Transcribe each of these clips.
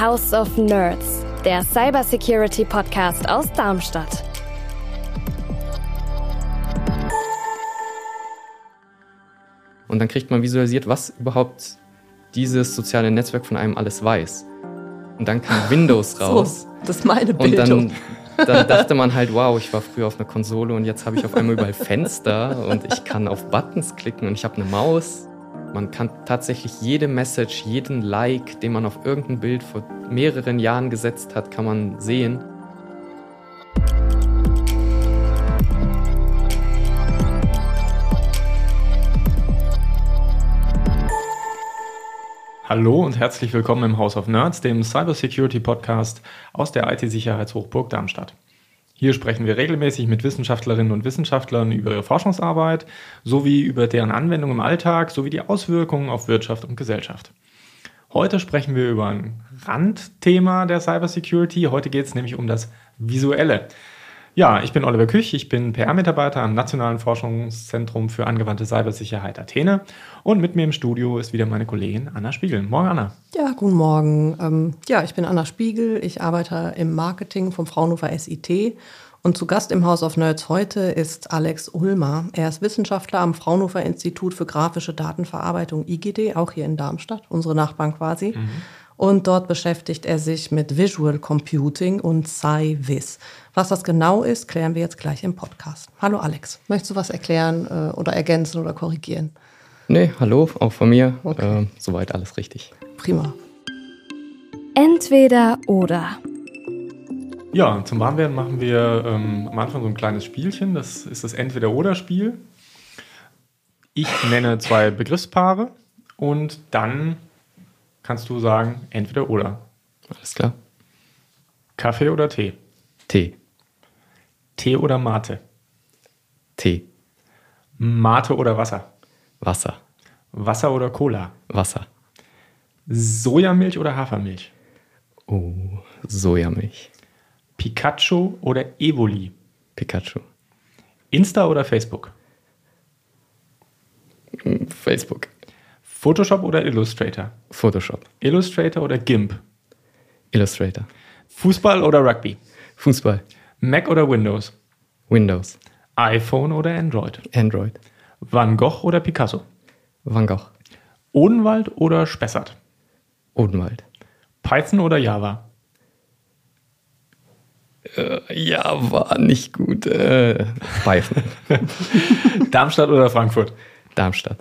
House of Nerds, der Cybersecurity Podcast aus Darmstadt. Und dann kriegt man visualisiert, was überhaupt dieses soziale Netzwerk von einem alles weiß. Und dann kam Windows raus. So, das ist meine Bildung. Und dann, dann dachte man halt, wow, ich war früher auf einer Konsole und jetzt habe ich auf einmal überall Fenster und ich kann auf Buttons klicken und ich habe eine Maus. Man kann tatsächlich jede Message, jeden Like, den man auf irgendein Bild vor mehreren Jahren gesetzt hat, kann man sehen. Hallo und herzlich willkommen im House of Nerds, dem Cybersecurity Podcast aus der IT-Sicherheitshochburg Darmstadt. Hier sprechen wir regelmäßig mit Wissenschaftlerinnen und Wissenschaftlern über ihre Forschungsarbeit sowie über deren Anwendung im Alltag sowie die Auswirkungen auf Wirtschaft und Gesellschaft. Heute sprechen wir über ein Randthema der Cybersecurity. Heute geht es nämlich um das Visuelle. Ja, ich bin Oliver Küch, ich bin PR-Mitarbeiter am Nationalen Forschungszentrum für angewandte Cybersicherheit Athene und mit mir im Studio ist wieder meine Kollegin Anna Spiegel. Morgen, Anna. Ja, guten Morgen. Ähm, ja, ich bin Anna Spiegel, ich arbeite im Marketing vom Fraunhofer SIT und zu Gast im House of Nerds heute ist Alex Ulmer. Er ist Wissenschaftler am Fraunhofer Institut für grafische Datenverarbeitung IGD, auch hier in Darmstadt, unsere Nachbarn quasi. Mhm. Und dort beschäftigt er sich mit Visual Computing und SciVis. Was das genau ist, klären wir jetzt gleich im Podcast. Hallo Alex, möchtest du was erklären äh, oder ergänzen oder korrigieren? Nee, hallo, auch von mir. Okay. Äh, soweit alles richtig. Prima. Entweder oder. Ja, zum Warmwerden machen wir ähm, am Anfang so ein kleines Spielchen. Das ist das Entweder-Oder-Spiel. Ich nenne zwei Begriffspaare und dann kannst du sagen, entweder oder. Alles klar. Kaffee oder Tee? Tee. Tee oder Mate? Tee. Mate oder Wasser? Wasser. Wasser oder Cola? Wasser. Sojamilch oder Hafermilch? Oh, Sojamilch. Pikachu oder Evoli? Pikachu. Insta oder Facebook? Facebook. Photoshop oder Illustrator? Photoshop. Illustrator oder GIMP? Illustrator. Fußball oder Rugby? Fußball. Mac oder Windows? Windows. iPhone oder Android? Android. Van Gogh oder Picasso? Van Gogh. Odenwald oder Spessart? Odenwald. Python oder Java? Äh, Java, nicht gut. Äh, Python. Darmstadt oder Frankfurt? Darmstadt.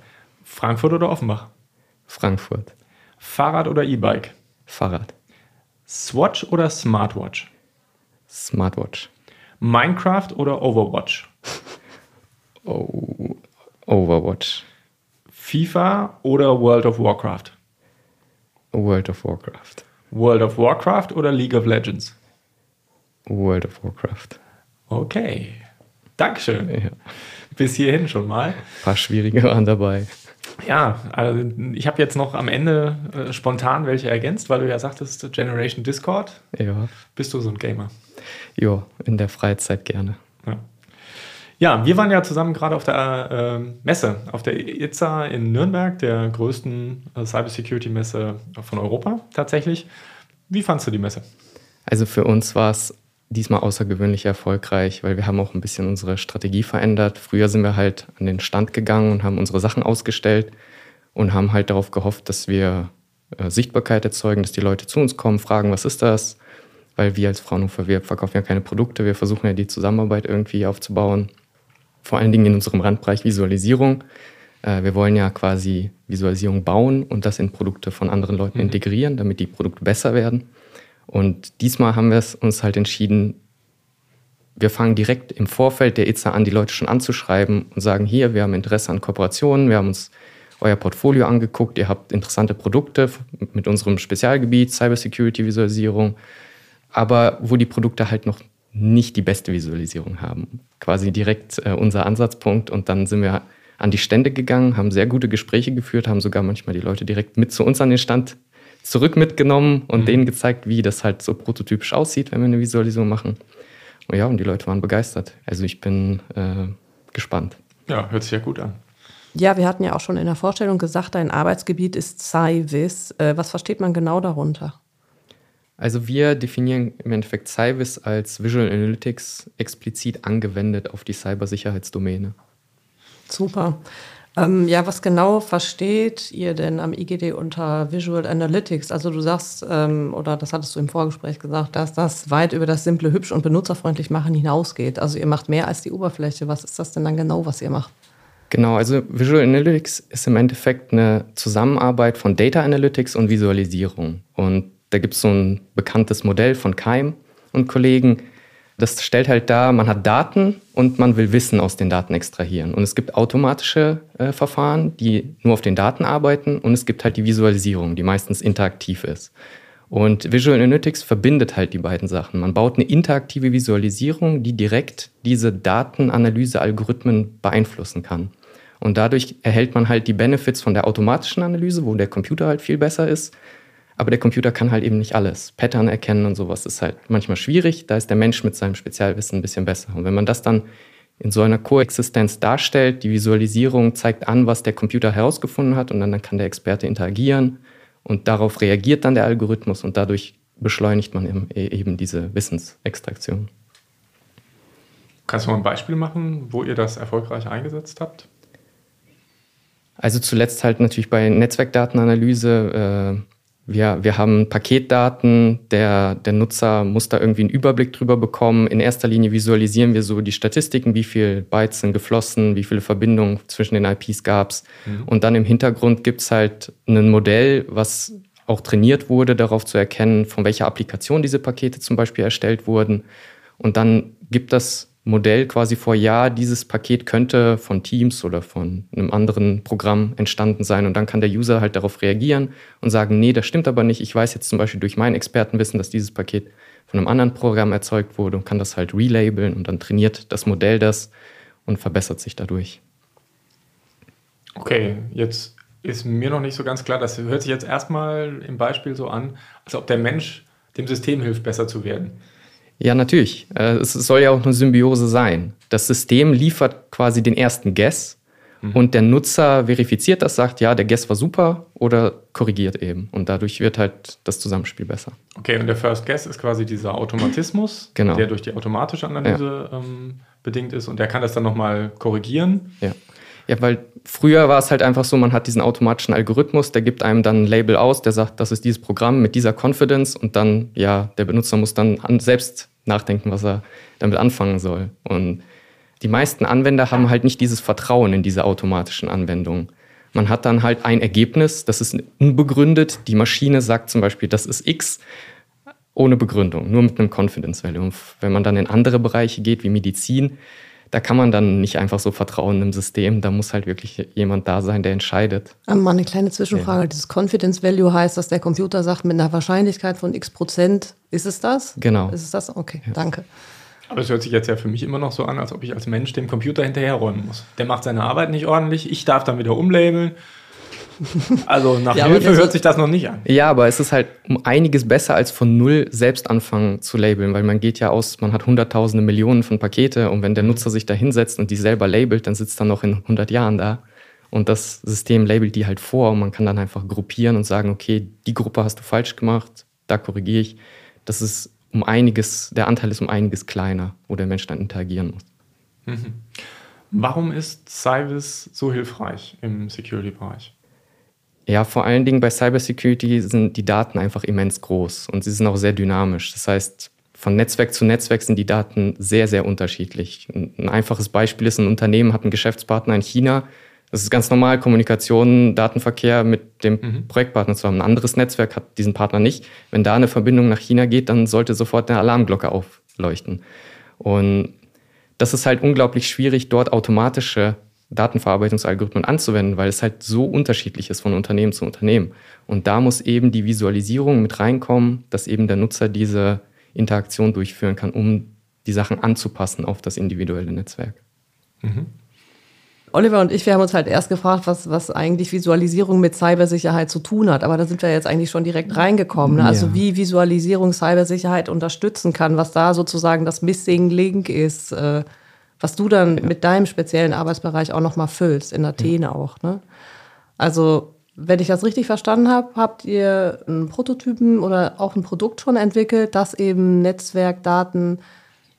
Frankfurt oder Offenbach? Frankfurt. Fahrrad oder E-Bike? Fahrrad. Swatch oder Smartwatch? Smartwatch. Minecraft oder Overwatch? Oh, Overwatch. FIFA oder World of Warcraft? World of Warcraft. World of Warcraft oder League of Legends? World of Warcraft. Okay. Dankeschön. Ja. Bis hierhin schon mal. Ein paar schwierige waren dabei. Ja, also ich habe jetzt noch am Ende äh, spontan welche ergänzt, weil du ja sagtest, Generation Discord. Ja. Bist du so ein Gamer? Ja, in der Freizeit gerne. Ja. Ja, wir waren ja zusammen gerade auf der äh, Messe, auf der ITSA in Nürnberg, der größten äh, Cybersecurity-Messe von Europa tatsächlich. Wie fandst du die Messe? Also für uns war es diesmal außergewöhnlich erfolgreich, weil wir haben auch ein bisschen unsere Strategie verändert. Früher sind wir halt an den Stand gegangen und haben unsere Sachen ausgestellt und haben halt darauf gehofft, dass wir äh, Sichtbarkeit erzeugen, dass die Leute zu uns kommen, fragen, was ist das? Weil wir als Fraunhofer, wir verkaufen ja keine Produkte, wir versuchen ja die Zusammenarbeit irgendwie aufzubauen vor allen Dingen in unserem Randbereich Visualisierung. Äh, wir wollen ja quasi Visualisierung bauen und das in Produkte von anderen Leuten mhm. integrieren, damit die Produkte besser werden. Und diesmal haben wir uns halt entschieden, wir fangen direkt im Vorfeld der ITSA an, die Leute schon anzuschreiben und sagen, hier, wir haben Interesse an Kooperationen, wir haben uns euer Portfolio angeguckt, ihr habt interessante Produkte mit unserem Spezialgebiet, Cybersecurity-Visualisierung, aber wo die Produkte halt noch nicht die beste Visualisierung haben. Quasi direkt äh, unser Ansatzpunkt. Und dann sind wir an die Stände gegangen, haben sehr gute Gespräche geführt, haben sogar manchmal die Leute direkt mit zu uns an den Stand zurück mitgenommen und mhm. denen gezeigt, wie das halt so prototypisch aussieht, wenn wir eine Visualisierung machen. Und ja, und die Leute waren begeistert. Also ich bin äh, gespannt. Ja, hört sich ja gut an. Ja, wir hatten ja auch schon in der Vorstellung gesagt, dein Arbeitsgebiet ist SciVis. Äh, was versteht man genau darunter? Also wir definieren im Endeffekt Cyvis als Visual Analytics explizit angewendet auf die Cybersicherheitsdomäne. Super. Ähm, ja, was genau versteht ihr denn am IGD unter Visual Analytics? Also du sagst, ähm, oder das hattest du im Vorgespräch gesagt, dass das weit über das simple hübsch und benutzerfreundlich machen hinausgeht. Also ihr macht mehr als die Oberfläche. Was ist das denn dann genau, was ihr macht? Genau, also Visual Analytics ist im Endeffekt eine Zusammenarbeit von Data Analytics und Visualisierung. Und da gibt es so ein bekanntes Modell von Keim und Kollegen. Das stellt halt dar, man hat Daten und man will Wissen aus den Daten extrahieren. Und es gibt automatische äh, Verfahren, die nur auf den Daten arbeiten. Und es gibt halt die Visualisierung, die meistens interaktiv ist. Und Visual Analytics verbindet halt die beiden Sachen. Man baut eine interaktive Visualisierung, die direkt diese Datenanalyse-Algorithmen beeinflussen kann. Und dadurch erhält man halt die Benefits von der automatischen Analyse, wo der Computer halt viel besser ist. Aber der Computer kann halt eben nicht alles. Pattern erkennen und sowas ist halt manchmal schwierig. Da ist der Mensch mit seinem Spezialwissen ein bisschen besser. Und wenn man das dann in so einer Koexistenz darstellt, die Visualisierung zeigt an, was der Computer herausgefunden hat und dann kann der Experte interagieren und darauf reagiert dann der Algorithmus und dadurch beschleunigt man eben diese Wissensextraktion. Kannst du mal ein Beispiel machen, wo ihr das erfolgreich eingesetzt habt? Also zuletzt halt natürlich bei Netzwerkdatenanalyse. Äh, wir, wir haben Paketdaten, der, der Nutzer muss da irgendwie einen Überblick drüber bekommen. In erster Linie visualisieren wir so die Statistiken, wie viele Bytes sind geflossen, wie viele Verbindungen zwischen den IPs gab es. Mhm. Und dann im Hintergrund gibt es halt ein Modell, was auch trainiert wurde, darauf zu erkennen, von welcher Applikation diese Pakete zum Beispiel erstellt wurden. Und dann gibt das Modell quasi vor, ja, dieses Paket könnte von Teams oder von einem anderen Programm entstanden sein. Und dann kann der User halt darauf reagieren und sagen, nee, das stimmt aber nicht. Ich weiß jetzt zum Beispiel durch mein Expertenwissen, dass dieses Paket von einem anderen Programm erzeugt wurde und kann das halt relabeln und dann trainiert das Modell das und verbessert sich dadurch. Okay, jetzt ist mir noch nicht so ganz klar, das hört sich jetzt erstmal im Beispiel so an, als ob der Mensch dem System hilft, besser zu werden. Ja, natürlich. Äh, es soll ja auch eine Symbiose sein. Das System liefert quasi den ersten Guess mhm. und der Nutzer verifiziert das, sagt, ja, der Guess war super oder korrigiert eben. Und dadurch wird halt das Zusammenspiel besser. Okay, und der First Guess ist quasi dieser Automatismus, genau. der durch die automatische Analyse ja. ähm, bedingt ist und der kann das dann nochmal korrigieren. Ja. Ja, weil früher war es halt einfach so, man hat diesen automatischen Algorithmus, der gibt einem dann ein Label aus, der sagt, das ist dieses Programm mit dieser Confidence und dann, ja, der Benutzer muss dann selbst nachdenken, was er damit anfangen soll. Und die meisten Anwender haben halt nicht dieses Vertrauen in diese automatischen Anwendungen. Man hat dann halt ein Ergebnis, das ist unbegründet. Die Maschine sagt zum Beispiel, das ist X, ohne Begründung, nur mit einem Confidence Value. Und wenn man dann in andere Bereiche geht, wie Medizin, da kann man dann nicht einfach so vertrauen im System. Da muss halt wirklich jemand da sein, der entscheidet. Ähm, mal eine kleine Zwischenfrage. Ja. Dieses Confidence Value heißt, dass der Computer sagt, mit einer Wahrscheinlichkeit von x Prozent ist es das? Genau. Ist es das? Okay, ja. danke. Aber es hört sich jetzt ja für mich immer noch so an, als ob ich als Mensch dem Computer hinterherräumen muss. Der macht seine Arbeit nicht ordentlich, ich darf dann wieder umlabeln also nach ja, Hilfe hört sich das noch nicht an. Ja, aber es ist halt um einiges besser als von null selbst anfangen zu labeln, weil man geht ja aus, man hat hunderttausende Millionen von Pakete und wenn der Nutzer sich da hinsetzt und die selber labelt, dann sitzt er noch in 100 Jahren da. Und das System labelt die halt vor und man kann dann einfach gruppieren und sagen, okay, die Gruppe hast du falsch gemacht, da korrigiere ich. Das ist um einiges, der Anteil ist um einiges kleiner, wo der Mensch dann interagieren muss. Mhm. Warum ist Cyvis so hilfreich im Security-Bereich? Ja, vor allen Dingen bei Cybersecurity sind die Daten einfach immens groß und sie sind auch sehr dynamisch. Das heißt, von Netzwerk zu Netzwerk sind die Daten sehr, sehr unterschiedlich. Ein einfaches Beispiel ist, ein Unternehmen hat einen Geschäftspartner in China. Das ist ganz normal, Kommunikation, Datenverkehr mit dem mhm. Projektpartner zu haben. Ein anderes Netzwerk hat diesen Partner nicht. Wenn da eine Verbindung nach China geht, dann sollte sofort eine Alarmglocke aufleuchten. Und das ist halt unglaublich schwierig, dort automatische Datenverarbeitungsalgorithmen anzuwenden, weil es halt so unterschiedlich ist von Unternehmen zu Unternehmen. Und da muss eben die Visualisierung mit reinkommen, dass eben der Nutzer diese Interaktion durchführen kann, um die Sachen anzupassen auf das individuelle Netzwerk. Mhm. Oliver und ich, wir haben uns halt erst gefragt, was, was eigentlich Visualisierung mit Cybersicherheit zu tun hat. Aber da sind wir jetzt eigentlich schon direkt reingekommen. Ne? Also ja. wie Visualisierung Cybersicherheit unterstützen kann, was da sozusagen das Missing Link ist. Äh, was du dann ja. mit deinem speziellen Arbeitsbereich auch nochmal füllst, in Athen ja. auch. Ne? Also wenn ich das richtig verstanden habe, habt ihr einen Prototypen oder auch ein Produkt schon entwickelt, das eben Netzwerkdaten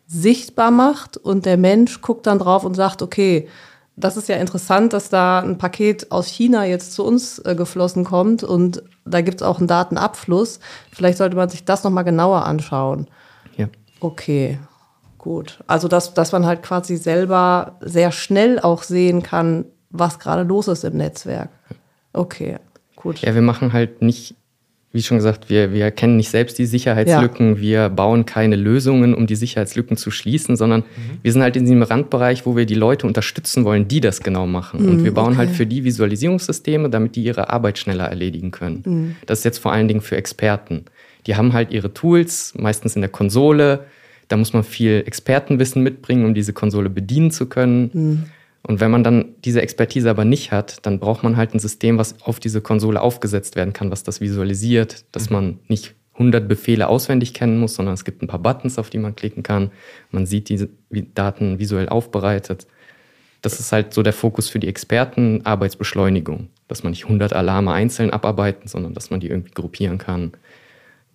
sichtbar macht und der Mensch guckt dann drauf und sagt, okay, das ist ja interessant, dass da ein Paket aus China jetzt zu uns äh, geflossen kommt und da gibt es auch einen Datenabfluss. Vielleicht sollte man sich das nochmal genauer anschauen. Ja. Okay, gut. Also, dass, dass man halt quasi selber sehr schnell auch sehen kann, was gerade los ist im Netzwerk. Okay, gut. Ja, wir machen halt nicht wie schon gesagt, wir, wir erkennen nicht selbst die Sicherheitslücken, ja. wir bauen keine Lösungen, um die Sicherheitslücken zu schließen, sondern mhm. wir sind halt in diesem Randbereich, wo wir die Leute unterstützen wollen, die das genau machen. Mhm, und wir bauen halt okay. halt für die Visualisierungssysteme, damit die ihre Arbeit schneller erledigen können. Mhm. Das ist jetzt vor allen Dingen für Experten. Die haben halt ihre Tools, meistens in der Konsole. Da muss man viel Expertenwissen mitbringen, um diese Konsole bedienen zu können. Mhm. Und wenn man dann diese Expertise aber nicht hat, dann braucht man halt ein System, was auf diese Konsole aufgesetzt werden kann, was das visualisiert, dass mhm. man nicht 100 Befehle auswendig kennen muss, sondern es gibt ein paar Buttons, auf die man klicken kann. Man sieht diese Daten visuell aufbereitet. Das ist halt so der Fokus für die Experten, Arbeitsbeschleunigung, dass man nicht 100 Alarme einzeln abarbeiten, sondern dass man die irgendwie gruppieren kann.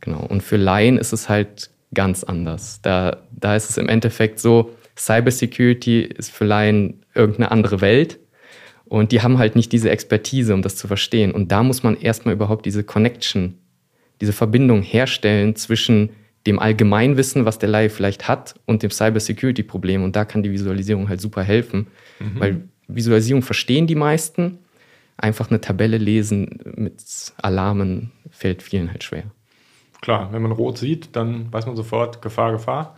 Genau. Und für Laien ist es halt ganz anders. Da, da ist es im Endeffekt so, Cybersecurity ist für Laien irgendeine andere Welt. Und die haben halt nicht diese Expertise, um das zu verstehen. Und da muss man erstmal überhaupt diese Connection, diese Verbindung herstellen zwischen dem Allgemeinwissen, was der Laie vielleicht hat, und dem Cybersecurity-Problem. Und da kann die Visualisierung halt super helfen, mhm. weil Visualisierung verstehen die meisten. Einfach eine Tabelle lesen mit Alarmen fällt vielen halt schwer. Klar, wenn man rot sieht, dann weiß man sofort Gefahr, Gefahr.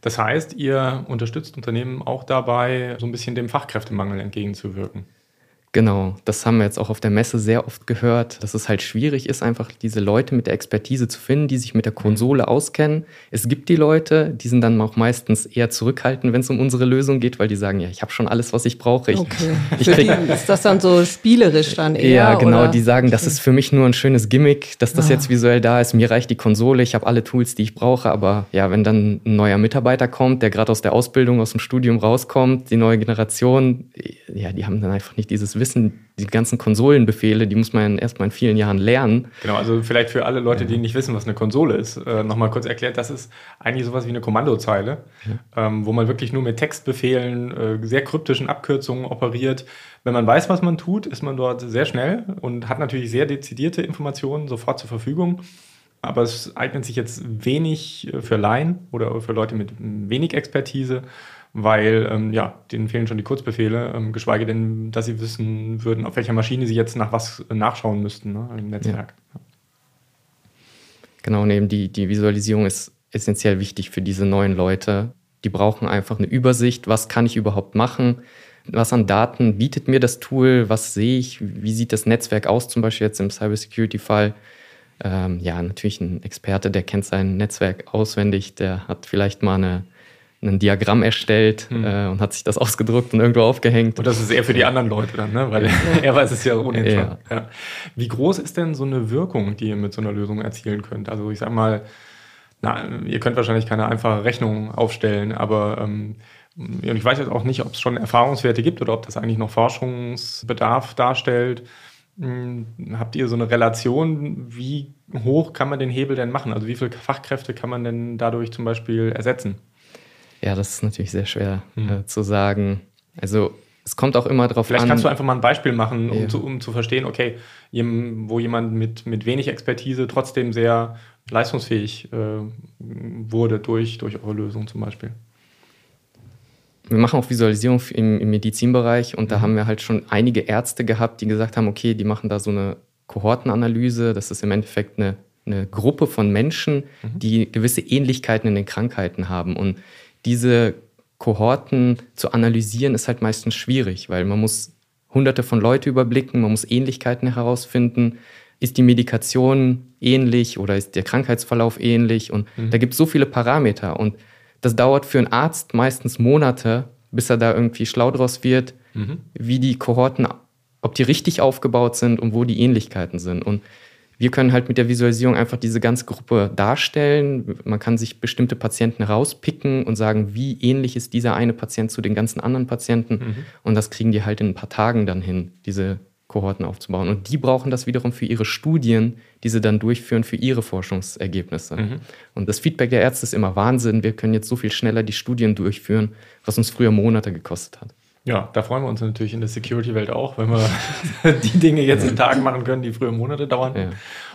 Das heißt, ihr unterstützt Unternehmen auch dabei, so ein bisschen dem Fachkräftemangel entgegenzuwirken. Genau, das haben wir jetzt auch auf der Messe sehr oft gehört, dass es halt schwierig ist, einfach diese Leute mit der Expertise zu finden, die sich mit der Konsole auskennen. Es gibt die Leute, die sind dann auch meistens eher zurückhaltend, wenn es um unsere Lösung geht, weil die sagen, ja, ich habe schon alles, was ich brauche. Ich, okay. ich krieg, ist das dann so spielerisch dann eher? Ja, genau, oder? die sagen, das ist für mich nur ein schönes Gimmick, dass das ah. jetzt visuell da ist. Mir reicht die Konsole, ich habe alle Tools, die ich brauche. Aber ja, wenn dann ein neuer Mitarbeiter kommt, der gerade aus der Ausbildung, aus dem Studium rauskommt, die neue Generation, ja, die haben dann einfach nicht dieses Wissen Wissen, die ganzen Konsolenbefehle, die muss man erstmal in vielen Jahren lernen. Genau, also vielleicht für alle Leute, die nicht wissen, was eine Konsole ist, äh, nochmal kurz erklärt, das ist eigentlich sowas wie eine Kommandozeile, ja. ähm, wo man wirklich nur mit Textbefehlen, äh, sehr kryptischen Abkürzungen operiert. Wenn man weiß, was man tut, ist man dort sehr schnell und hat natürlich sehr dezidierte Informationen sofort zur Verfügung. Aber es eignet sich jetzt wenig äh, für Laien oder für Leute mit wenig Expertise weil ähm, ja, denen fehlen schon die Kurzbefehle, ähm, geschweige denn, dass sie wissen würden, auf welcher Maschine sie jetzt nach was nachschauen müssten ne, im Netzwerk. Ja. Genau, und eben die, die Visualisierung ist essentiell wichtig für diese neuen Leute. Die brauchen einfach eine Übersicht, was kann ich überhaupt machen, was an Daten bietet mir das Tool, was sehe ich, wie sieht das Netzwerk aus, zum Beispiel jetzt im Cybersecurity-Fall. Ähm, ja, natürlich ein Experte, der kennt sein Netzwerk auswendig, der hat vielleicht mal eine ein Diagramm erstellt hm. äh, und hat sich das ausgedruckt und irgendwo aufgehängt. Und das ist eher für die anderen Leute dann, ne? weil er weiß es ja ohnehin schon. Ja. Ja. Wie groß ist denn so eine Wirkung, die ihr mit so einer Lösung erzielen könnt? Also ich sag mal, na, ihr könnt wahrscheinlich keine einfache Rechnung aufstellen, aber ähm, ich weiß jetzt auch nicht, ob es schon Erfahrungswerte gibt oder ob das eigentlich noch Forschungsbedarf darstellt. Hm, habt ihr so eine Relation, wie hoch kann man den Hebel denn machen? Also wie viele Fachkräfte kann man denn dadurch zum Beispiel ersetzen? Ja, das ist natürlich sehr schwer mhm. äh, zu sagen. Also es kommt auch immer darauf an. Vielleicht kannst du einfach mal ein Beispiel machen, um, ja. zu, um zu verstehen, okay, wo jemand mit, mit wenig Expertise trotzdem sehr leistungsfähig äh, wurde durch, durch eure Lösung zum Beispiel. Wir machen auch Visualisierung im, im Medizinbereich und da mhm. haben wir halt schon einige Ärzte gehabt, die gesagt haben, okay, die machen da so eine Kohortenanalyse. Das ist im Endeffekt eine, eine Gruppe von Menschen, mhm. die gewisse Ähnlichkeiten in den Krankheiten haben. Und diese Kohorten zu analysieren, ist halt meistens schwierig, weil man muss hunderte von Leute überblicken, man muss Ähnlichkeiten herausfinden. Ist die Medikation ähnlich oder ist der Krankheitsverlauf ähnlich? Und mhm. da gibt es so viele Parameter. Und das dauert für einen Arzt meistens Monate, bis er da irgendwie schlau draus wird, mhm. wie die Kohorten, ob die richtig aufgebaut sind und wo die Ähnlichkeiten sind. Und wir können halt mit der Visualisierung einfach diese ganze Gruppe darstellen. Man kann sich bestimmte Patienten rauspicken und sagen, wie ähnlich ist dieser eine Patient zu den ganzen anderen Patienten. Mhm. Und das kriegen die halt in ein paar Tagen dann hin, diese Kohorten aufzubauen. Und die brauchen das wiederum für ihre Studien, die sie dann durchführen für ihre Forschungsergebnisse. Mhm. Und das Feedback der Ärzte ist immer Wahnsinn. Wir können jetzt so viel schneller die Studien durchführen, was uns früher Monate gekostet hat. Ja, da freuen wir uns natürlich in der Security-Welt auch, wenn wir die Dinge jetzt in Tagen machen können, die früher Monate dauern. Ja.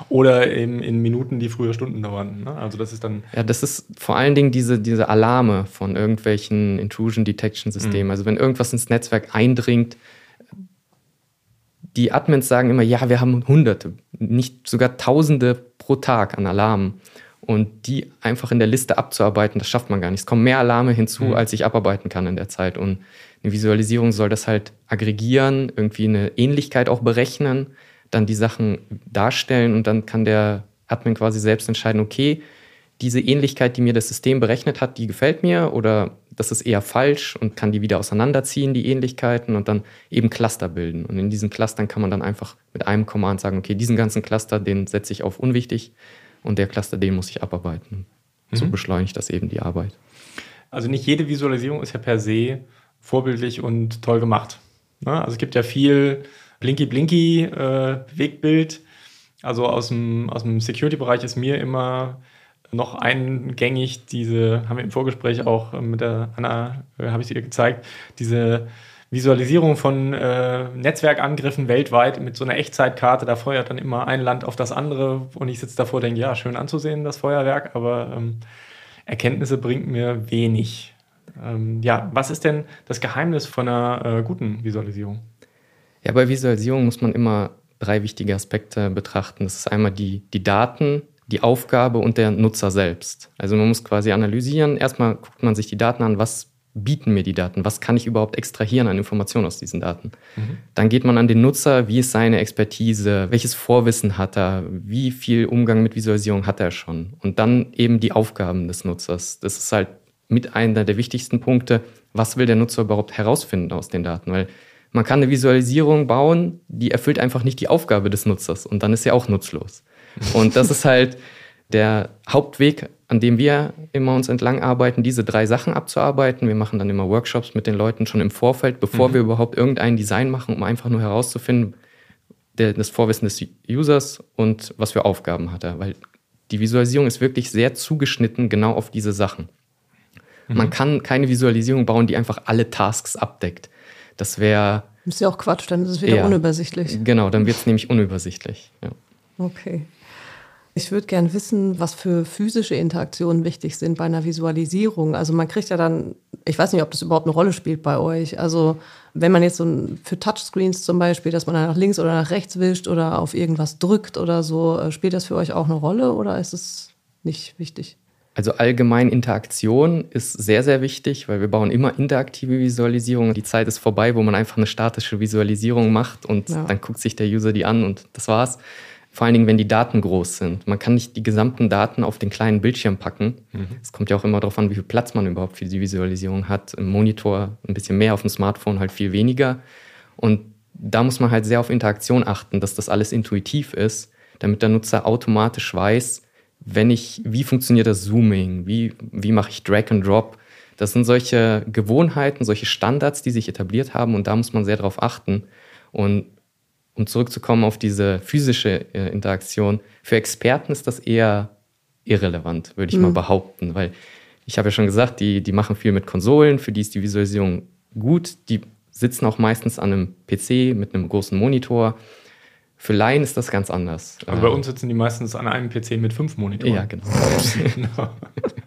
Oder eben in Minuten, die früher Stunden dauern. Ne? Also das ist dann. Ja, das ist vor allen Dingen diese, diese Alarme von irgendwelchen Intrusion Detection Systemen. Mhm. Also wenn irgendwas ins Netzwerk eindringt, die Admins sagen immer, ja, wir haben Hunderte, nicht sogar Tausende pro Tag an Alarmen. Und die einfach in der Liste abzuarbeiten, das schafft man gar nicht. Es kommen mehr Alarme hinzu, mhm. als ich abarbeiten kann in der Zeit. Und eine Visualisierung soll das halt aggregieren, irgendwie eine Ähnlichkeit auch berechnen, dann die Sachen darstellen und dann kann der Admin quasi selbst entscheiden, okay, diese Ähnlichkeit, die mir das System berechnet hat, die gefällt mir oder das ist eher falsch und kann die wieder auseinanderziehen, die Ähnlichkeiten und dann eben Cluster bilden. Und in diesen Clustern kann man dann einfach mit einem Command sagen, okay, diesen ganzen Cluster, den setze ich auf unwichtig und der Cluster, den muss ich abarbeiten. Mhm. So beschleunigt das eben die Arbeit. Also nicht jede Visualisierung ist ja per se vorbildlich und toll gemacht. Ne? Also es gibt ja viel Blinky-Blinky äh. Also aus dem, aus dem Security-Bereich ist mir immer noch eingängig diese, haben wir im Vorgespräch auch mit der Anna, äh, habe ich sie gezeigt, diese Visualisierung von äh, Netzwerkangriffen weltweit mit so einer Echtzeitkarte. Da feuert dann immer ein Land auf das andere und ich sitze davor und denke, ja, schön anzusehen, das Feuerwerk, aber ähm, Erkenntnisse bringt mir wenig. Ähm, ja, was ist denn das Geheimnis von einer äh, guten Visualisierung? Ja, bei Visualisierung muss man immer drei wichtige Aspekte betrachten. Das ist einmal die, die Daten, die Aufgabe und der Nutzer selbst. Also man muss quasi analysieren. Erstmal guckt man sich die Daten an, was bieten mir die Daten? Was kann ich überhaupt extrahieren an Informationen aus diesen Daten? Mhm. Dann geht man an den Nutzer, wie ist seine Expertise, welches Vorwissen hat er, wie viel Umgang mit Visualisierung hat er schon? Und dann eben die Aufgaben des Nutzers. Das ist halt mit einer der wichtigsten Punkte, was will der Nutzer überhaupt herausfinden aus den Daten? Weil man kann eine Visualisierung bauen, die erfüllt einfach nicht die Aufgabe des Nutzers und dann ist sie auch nutzlos. Und das ist halt der Hauptweg, an dem wir immer uns entlang arbeiten, diese drei Sachen abzuarbeiten. Wir machen dann immer Workshops mit den Leuten schon im Vorfeld, bevor mhm. wir überhaupt irgendein Design machen, um einfach nur herauszufinden, der, das Vorwissen des Users und was für Aufgaben hat er. Weil die Visualisierung ist wirklich sehr zugeschnitten genau auf diese Sachen. Mhm. Man kann keine Visualisierung bauen, die einfach alle Tasks abdeckt. Das wäre. Ist ja auch Quatsch, dann ist es wieder ja, unübersichtlich. Genau, dann wird es nämlich unübersichtlich. Ja. Okay. Ich würde gern wissen, was für physische Interaktionen wichtig sind bei einer Visualisierung. Also man kriegt ja dann, ich weiß nicht, ob das überhaupt eine Rolle spielt bei euch. Also wenn man jetzt so ein, für Touchscreens zum Beispiel, dass man nach links oder nach rechts wischt oder auf irgendwas drückt oder so, äh, spielt das für euch auch eine Rolle oder ist es nicht wichtig? Also allgemein Interaktion ist sehr, sehr wichtig, weil wir bauen immer interaktive Visualisierungen. Die Zeit ist vorbei, wo man einfach eine statische Visualisierung macht und ja. dann guckt sich der User die an und das war's. Vor allen Dingen, wenn die Daten groß sind. Man kann nicht die gesamten Daten auf den kleinen Bildschirm packen. Mhm. Es mhm. kommt ja auch immer darauf an, wie viel Platz man überhaupt für die Visualisierung hat. Im Monitor ein bisschen mehr, auf dem Smartphone halt viel weniger. Und da muss man halt sehr auf Interaktion achten, dass das alles intuitiv ist, damit der Nutzer automatisch weiß, wenn ich, wie funktioniert das Zooming, wie, wie mache ich Drag and Drop. Das sind solche Gewohnheiten, solche Standards, die sich etabliert haben und da muss man sehr darauf achten. Und um zurückzukommen auf diese physische äh, Interaktion, für Experten ist das eher irrelevant, würde ich mhm. mal behaupten, weil ich habe ja schon gesagt, die, die machen viel mit Konsolen, für die ist die Visualisierung gut, die sitzen auch meistens an einem PC mit einem großen Monitor für Laien ist das ganz anders. Also bei uns sitzen die meistens an einem PC mit fünf Monitoren. Ja, genau. genau.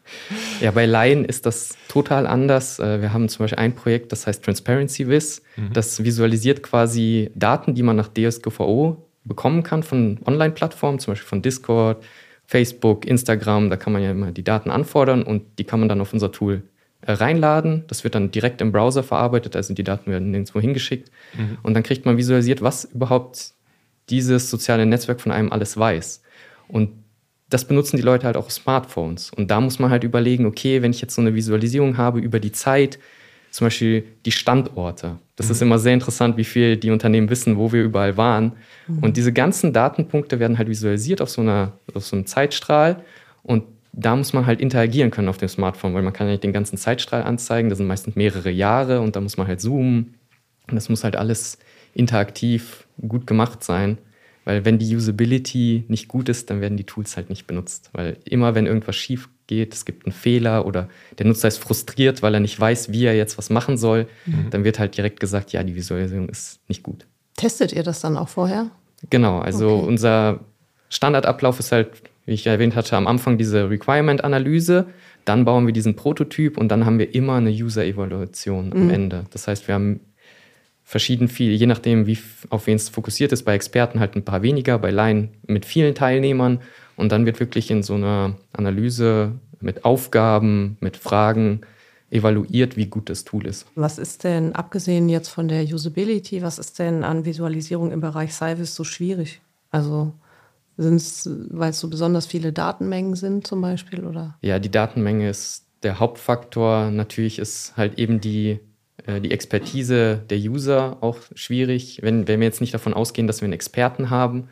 ja, bei Laien ist das total anders. Äh, wir haben zum Beispiel ein Projekt, das heißt Transparency Viz. Mhm. Das visualisiert quasi Daten, die man nach DSGVO bekommen kann von Online-Plattformen, zum Beispiel von Discord, Facebook, Instagram. Da kann man ja immer die Daten anfordern und die kann man dann auf unser Tool äh, reinladen. Das wird dann direkt im Browser verarbeitet, also die Daten werden nirgendwo hingeschickt. Mhm. Und dann kriegt man visualisiert, was überhaupt dieses soziale Netzwerk von einem alles weiß. Und das benutzen die Leute halt auch auf Smartphones. Und da muss man halt überlegen, okay, wenn ich jetzt so eine Visualisierung habe über die Zeit, zum Beispiel die Standorte. Das mhm. ist immer sehr interessant, wie viel die Unternehmen wissen, wo wir überall waren. Mhm. Und diese ganzen Datenpunkte werden halt visualisiert auf so, einer, auf so einem Zeitstrahl. Und da muss man halt interagieren können auf dem Smartphone, weil man kann ja nicht den ganzen Zeitstrahl anzeigen. Das sind meistens mehrere Jahre und da muss man halt zoomen. Und das muss halt alles interaktiv gut gemacht sein. Weil wenn die Usability nicht gut ist, dann werden die Tools halt nicht benutzt. Weil immer wenn irgendwas schief geht, es gibt einen Fehler oder der Nutzer ist frustriert, weil er nicht weiß, wie er jetzt was machen soll, mhm. dann wird halt direkt gesagt, ja, die Visualisierung ist nicht gut. Testet ihr das dann auch vorher? Genau, also okay. unser Standardablauf ist halt, wie ich erwähnt hatte, am Anfang diese Requirement-Analyse, dann bauen wir diesen Prototyp und dann haben wir immer eine User-Evaluation mhm. am Ende. Das heißt, wir haben verschieden viel, je nachdem, wie auf wen es fokussiert ist, bei Experten halt ein paar weniger, bei Laien mit vielen Teilnehmern und dann wird wirklich in so einer Analyse mit Aufgaben, mit Fragen evaluiert, wie gut das Tool ist. Was ist denn, abgesehen jetzt von der Usability, was ist denn an Visualisierung im Bereich Cyvis so schwierig? Also sind es, weil es so besonders viele Datenmengen sind zum Beispiel? Oder? Ja, die Datenmenge ist der Hauptfaktor. Natürlich ist halt eben die, die Expertise der User auch schwierig. Wenn, wenn wir jetzt nicht davon ausgehen, dass wir einen Experten haben,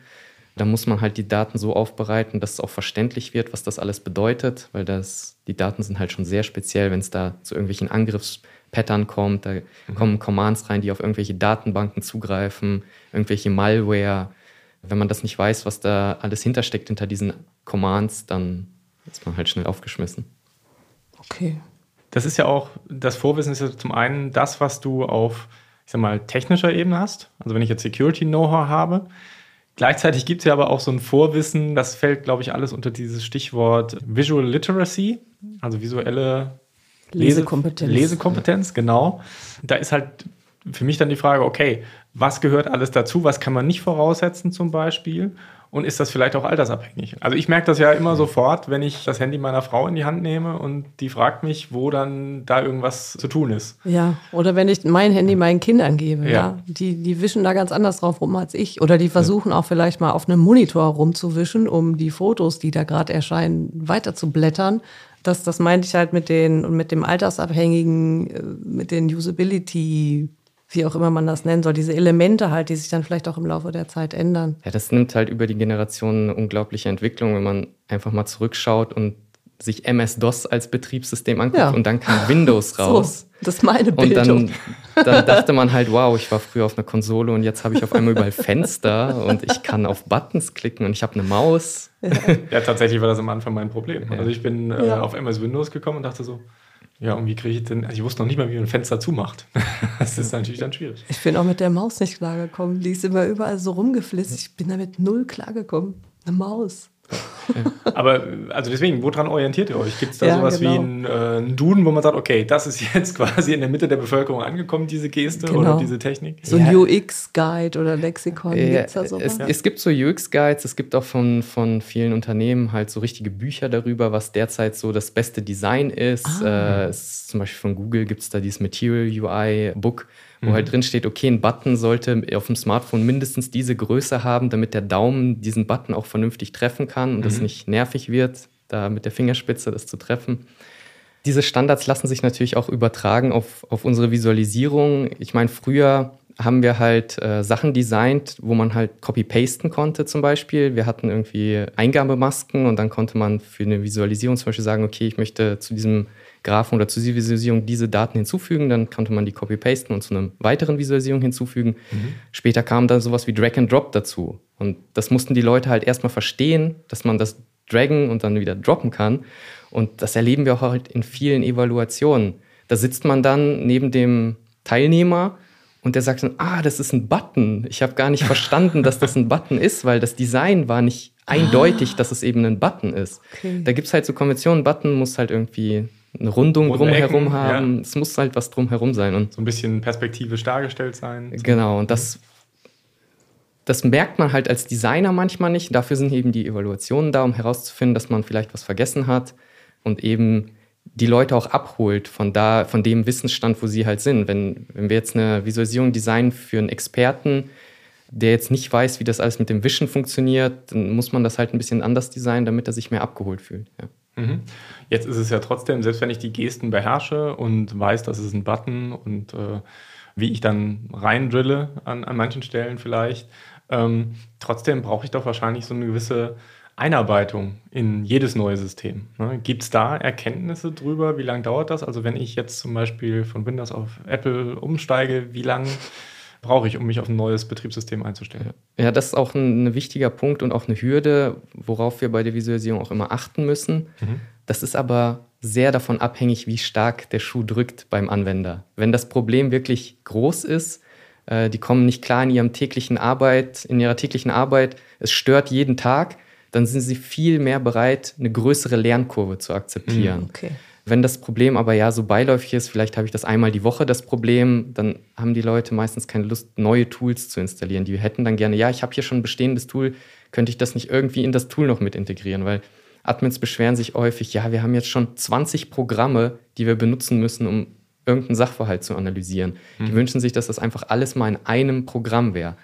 dann muss man halt die Daten so aufbereiten, dass es auch verständlich wird, was das alles bedeutet, weil das, die Daten sind halt schon sehr speziell, wenn es da zu irgendwelchen Angriffspattern kommt. Da mhm. kommen Commands rein, die auf irgendwelche Datenbanken zugreifen, irgendwelche Malware. Wenn man das nicht weiß, was da alles hintersteckt hinter diesen Commands, dann ist man halt schnell aufgeschmissen. Okay. Das ist ja auch, das Vorwissen ist ja zum einen das, was du auf, ich sag mal, technischer Ebene hast. Also wenn ich jetzt Security-Know-how habe, Gleichzeitig gibt es ja aber auch so ein Vorwissen, das fällt, glaube ich, alles unter dieses Stichwort Visual Literacy, also visuelle Lesekompetenz. Lesekompetenz, genau. Da ist halt für mich dann die Frage, okay, was gehört alles dazu, was kann man nicht voraussetzen zum Beispiel? Und ist das vielleicht auch altersabhängig? Also ich merke das ja immer sofort, wenn ich das Handy meiner Frau in die Hand nehme und die fragt mich, wo dann da irgendwas zu tun ist. Ja, oder wenn ich mein Handy meinen Kindern gebe, ja. ja. Die, die wischen da ganz anders drauf rum als ich. Oder die versuchen ja. auch vielleicht mal auf einem Monitor rumzuwischen, um die Fotos, die da gerade erscheinen, weiter zu blättern. Das, das meinte ich halt mit den mit dem Altersabhängigen, äh, mit den Usability wie auch immer man das nennen soll, diese Elemente halt, die sich dann vielleicht auch im Laufe der Zeit ändern. Ja, das nimmt halt über die Generationen eine unglaubliche Entwicklung, wenn man einfach mal zurückschaut und sich MS-DOS als Betriebssystem anguckt ja. und dann kam Windows raus. So, das ist meine Bildung. Und dann, dann, dachte man halt, wow, ich war früher auf einer Konsole und jetzt habe ich auf einmal überall Fenster und ich kann auf Buttons klicken und ich habe eine Maus. Ja. ja. tatsächlich war das am Anfang mein Problem. Also ich bin äh, auf MS Windows gekommen und dachte so, ja, und wie kriege ich denn, also ich wusste noch nicht mal, wie man ein Fenster zumacht. das ist natürlich dann schwierig. Ich bin auch mit der Maus nicht klargekommen. Die ist immer überall so rumgeflitzt. Ich bin damit null klargekommen. Eine Maus. Aber also deswegen, woran orientiert ihr euch? Gibt es da ja, sowas genau. wie einen, äh, einen Duden, wo man sagt, okay, das ist jetzt quasi in der Mitte der Bevölkerung angekommen, diese Geste genau. oder diese Technik? So ein ja. UX-Guide oder Lexikon, ja, gibt's da sowas? Es, es gibt so UX-Guides, es gibt auch von, von vielen Unternehmen halt so richtige Bücher darüber, was derzeit so das beste Design ist. Ah. Äh, ist zum Beispiel von Google gibt es da dieses Material UI-Book wo mhm. halt drin steht, okay, ein Button sollte auf dem Smartphone mindestens diese Größe haben, damit der Daumen diesen Button auch vernünftig treffen kann und mhm. das nicht nervig wird, da mit der Fingerspitze das zu treffen. Diese Standards lassen sich natürlich auch übertragen auf, auf unsere Visualisierung. Ich meine, früher haben wir halt äh, Sachen designt, wo man halt copy-pasten konnte zum Beispiel. Wir hatten irgendwie Eingabemasken und dann konnte man für eine Visualisierung zum Beispiel sagen, okay, ich möchte zu diesem Graphen oder zur Visualisierung diese Daten hinzufügen. Dann konnte man die copy-pasten und zu einer weiteren Visualisierung hinzufügen. Mhm. Später kam dann sowas wie Drag and Drop dazu. Und das mussten die Leute halt erstmal verstehen, dass man das draggen und dann wieder droppen kann. Und das erleben wir auch halt in vielen Evaluationen. Da sitzt man dann neben dem Teilnehmer und der sagt dann, ah, das ist ein Button. Ich habe gar nicht verstanden, dass das ein Button ist, weil das Design war nicht eindeutig, ah. dass es eben ein Button ist. Okay. Da gibt es halt so Konventionen, Button muss halt irgendwie eine Rundung Runde drumherum Ecken, haben. Ja. Es muss halt was drumherum sein. Und so ein bisschen perspektivisch dargestellt sein. Genau, und das, das merkt man halt als Designer manchmal nicht. Dafür sind eben die Evaluationen da, um herauszufinden, dass man vielleicht was vergessen hat und eben die Leute auch abholt von da, von dem Wissensstand, wo sie halt sind. Wenn, wenn wir jetzt eine Visualisierung designen für einen Experten, der jetzt nicht weiß, wie das alles mit dem Wischen funktioniert, dann muss man das halt ein bisschen anders designen, damit er sich mehr abgeholt fühlt. Ja. Mhm. Jetzt ist es ja trotzdem, selbst wenn ich die Gesten beherrsche und weiß, das ist ein Button und äh, wie ich dann reindrille an, an manchen Stellen vielleicht, ähm, trotzdem brauche ich doch wahrscheinlich so eine gewisse Einarbeitung in jedes neue System. Ne? Gibt es da Erkenntnisse drüber? Wie lange dauert das? Also wenn ich jetzt zum Beispiel von Windows auf Apple umsteige, wie lange brauche ich, um mich auf ein neues Betriebssystem einzustellen. Ja, das ist auch ein, ein wichtiger Punkt und auch eine Hürde, worauf wir bei der Visualisierung auch immer achten müssen. Mhm. Das ist aber sehr davon abhängig, wie stark der Schuh drückt beim Anwender. Wenn das Problem wirklich groß ist, äh, die kommen nicht klar in ihrem täglichen Arbeit, in ihrer täglichen Arbeit, es stört jeden Tag, dann sind sie viel mehr bereit, eine größere Lernkurve zu akzeptieren. Mhm, okay. Wenn das Problem aber ja so beiläufig ist, vielleicht habe ich das einmal die Woche das Problem, dann haben die Leute meistens keine Lust, neue Tools zu installieren. Die hätten dann gerne, ja, ich habe hier schon ein bestehendes Tool, könnte ich das nicht irgendwie in das Tool noch mit integrieren? Weil Admins beschweren sich häufig, ja, wir haben jetzt schon 20 Programme, die wir benutzen müssen, um irgendeinen Sachverhalt zu analysieren. Mhm. Die wünschen sich, dass das einfach alles mal in einem Programm wäre.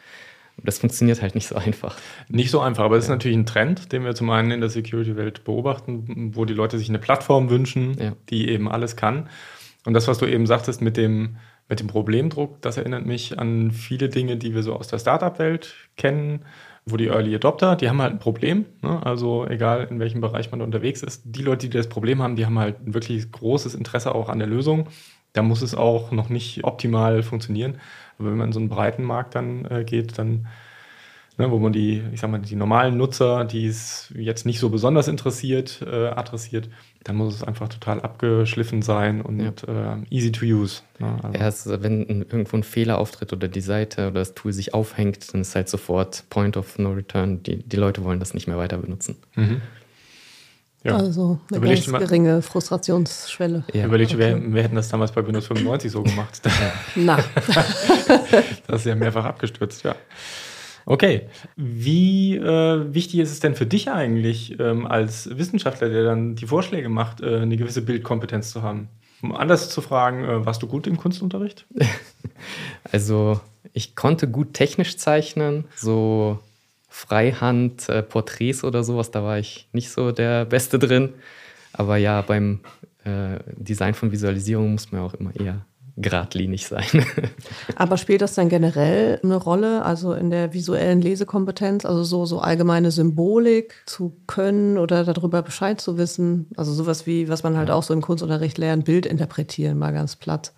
Das funktioniert halt nicht so einfach. Nicht so einfach, aber es ja. ist natürlich ein Trend, den wir zum einen in der Security-Welt beobachten, wo die Leute sich eine Plattform wünschen, ja. die eben alles kann. Und das, was du eben sagtest mit dem, mit dem Problemdruck, das erinnert mich an viele Dinge, die wir so aus der Startup-Welt kennen, wo die Early Adopter, die haben halt ein Problem. Ne? Also egal, in welchem Bereich man unterwegs ist, die Leute, die das Problem haben, die haben halt ein wirklich großes Interesse auch an der Lösung. Da muss es auch noch nicht optimal funktionieren. Aber wenn man in so einen breiten Markt dann äh, geht, dann, ne, wo man die, ich sag mal, die normalen Nutzer, die es jetzt nicht so besonders interessiert, äh, adressiert, dann muss es einfach total abgeschliffen sein und ja. äh, easy to use. Ne? Also. Erst wenn irgendwo ein Fehler auftritt oder die Seite oder das Tool sich aufhängt, dann ist halt sofort Point of No Return. Die, die Leute wollen das nicht mehr weiter benutzen. Mhm. Ja. Also eine Überlegt ganz geringe Frustrationsschwelle. Ja. Überlegt, okay. wer, wer hätten das damals bei Windows 95 so gemacht? Na. das ist ja mehrfach abgestürzt, ja. Okay, wie äh, wichtig ist es denn für dich eigentlich, ähm, als Wissenschaftler, der dann die Vorschläge macht, äh, eine gewisse Bildkompetenz zu haben? Um anders zu fragen, äh, warst du gut im Kunstunterricht? Also, ich konnte gut technisch zeichnen, so Freihand, äh, Porträts oder sowas, da war ich nicht so der Beste drin. Aber ja, beim äh, Design von Visualisierung muss man auch immer eher geradlinig sein. Aber spielt das dann generell eine Rolle, also in der visuellen Lesekompetenz, also so, so allgemeine Symbolik zu können oder darüber Bescheid zu wissen? Also sowas wie, was man halt auch so im Kunstunterricht lernt, Bild interpretieren, mal ganz platt.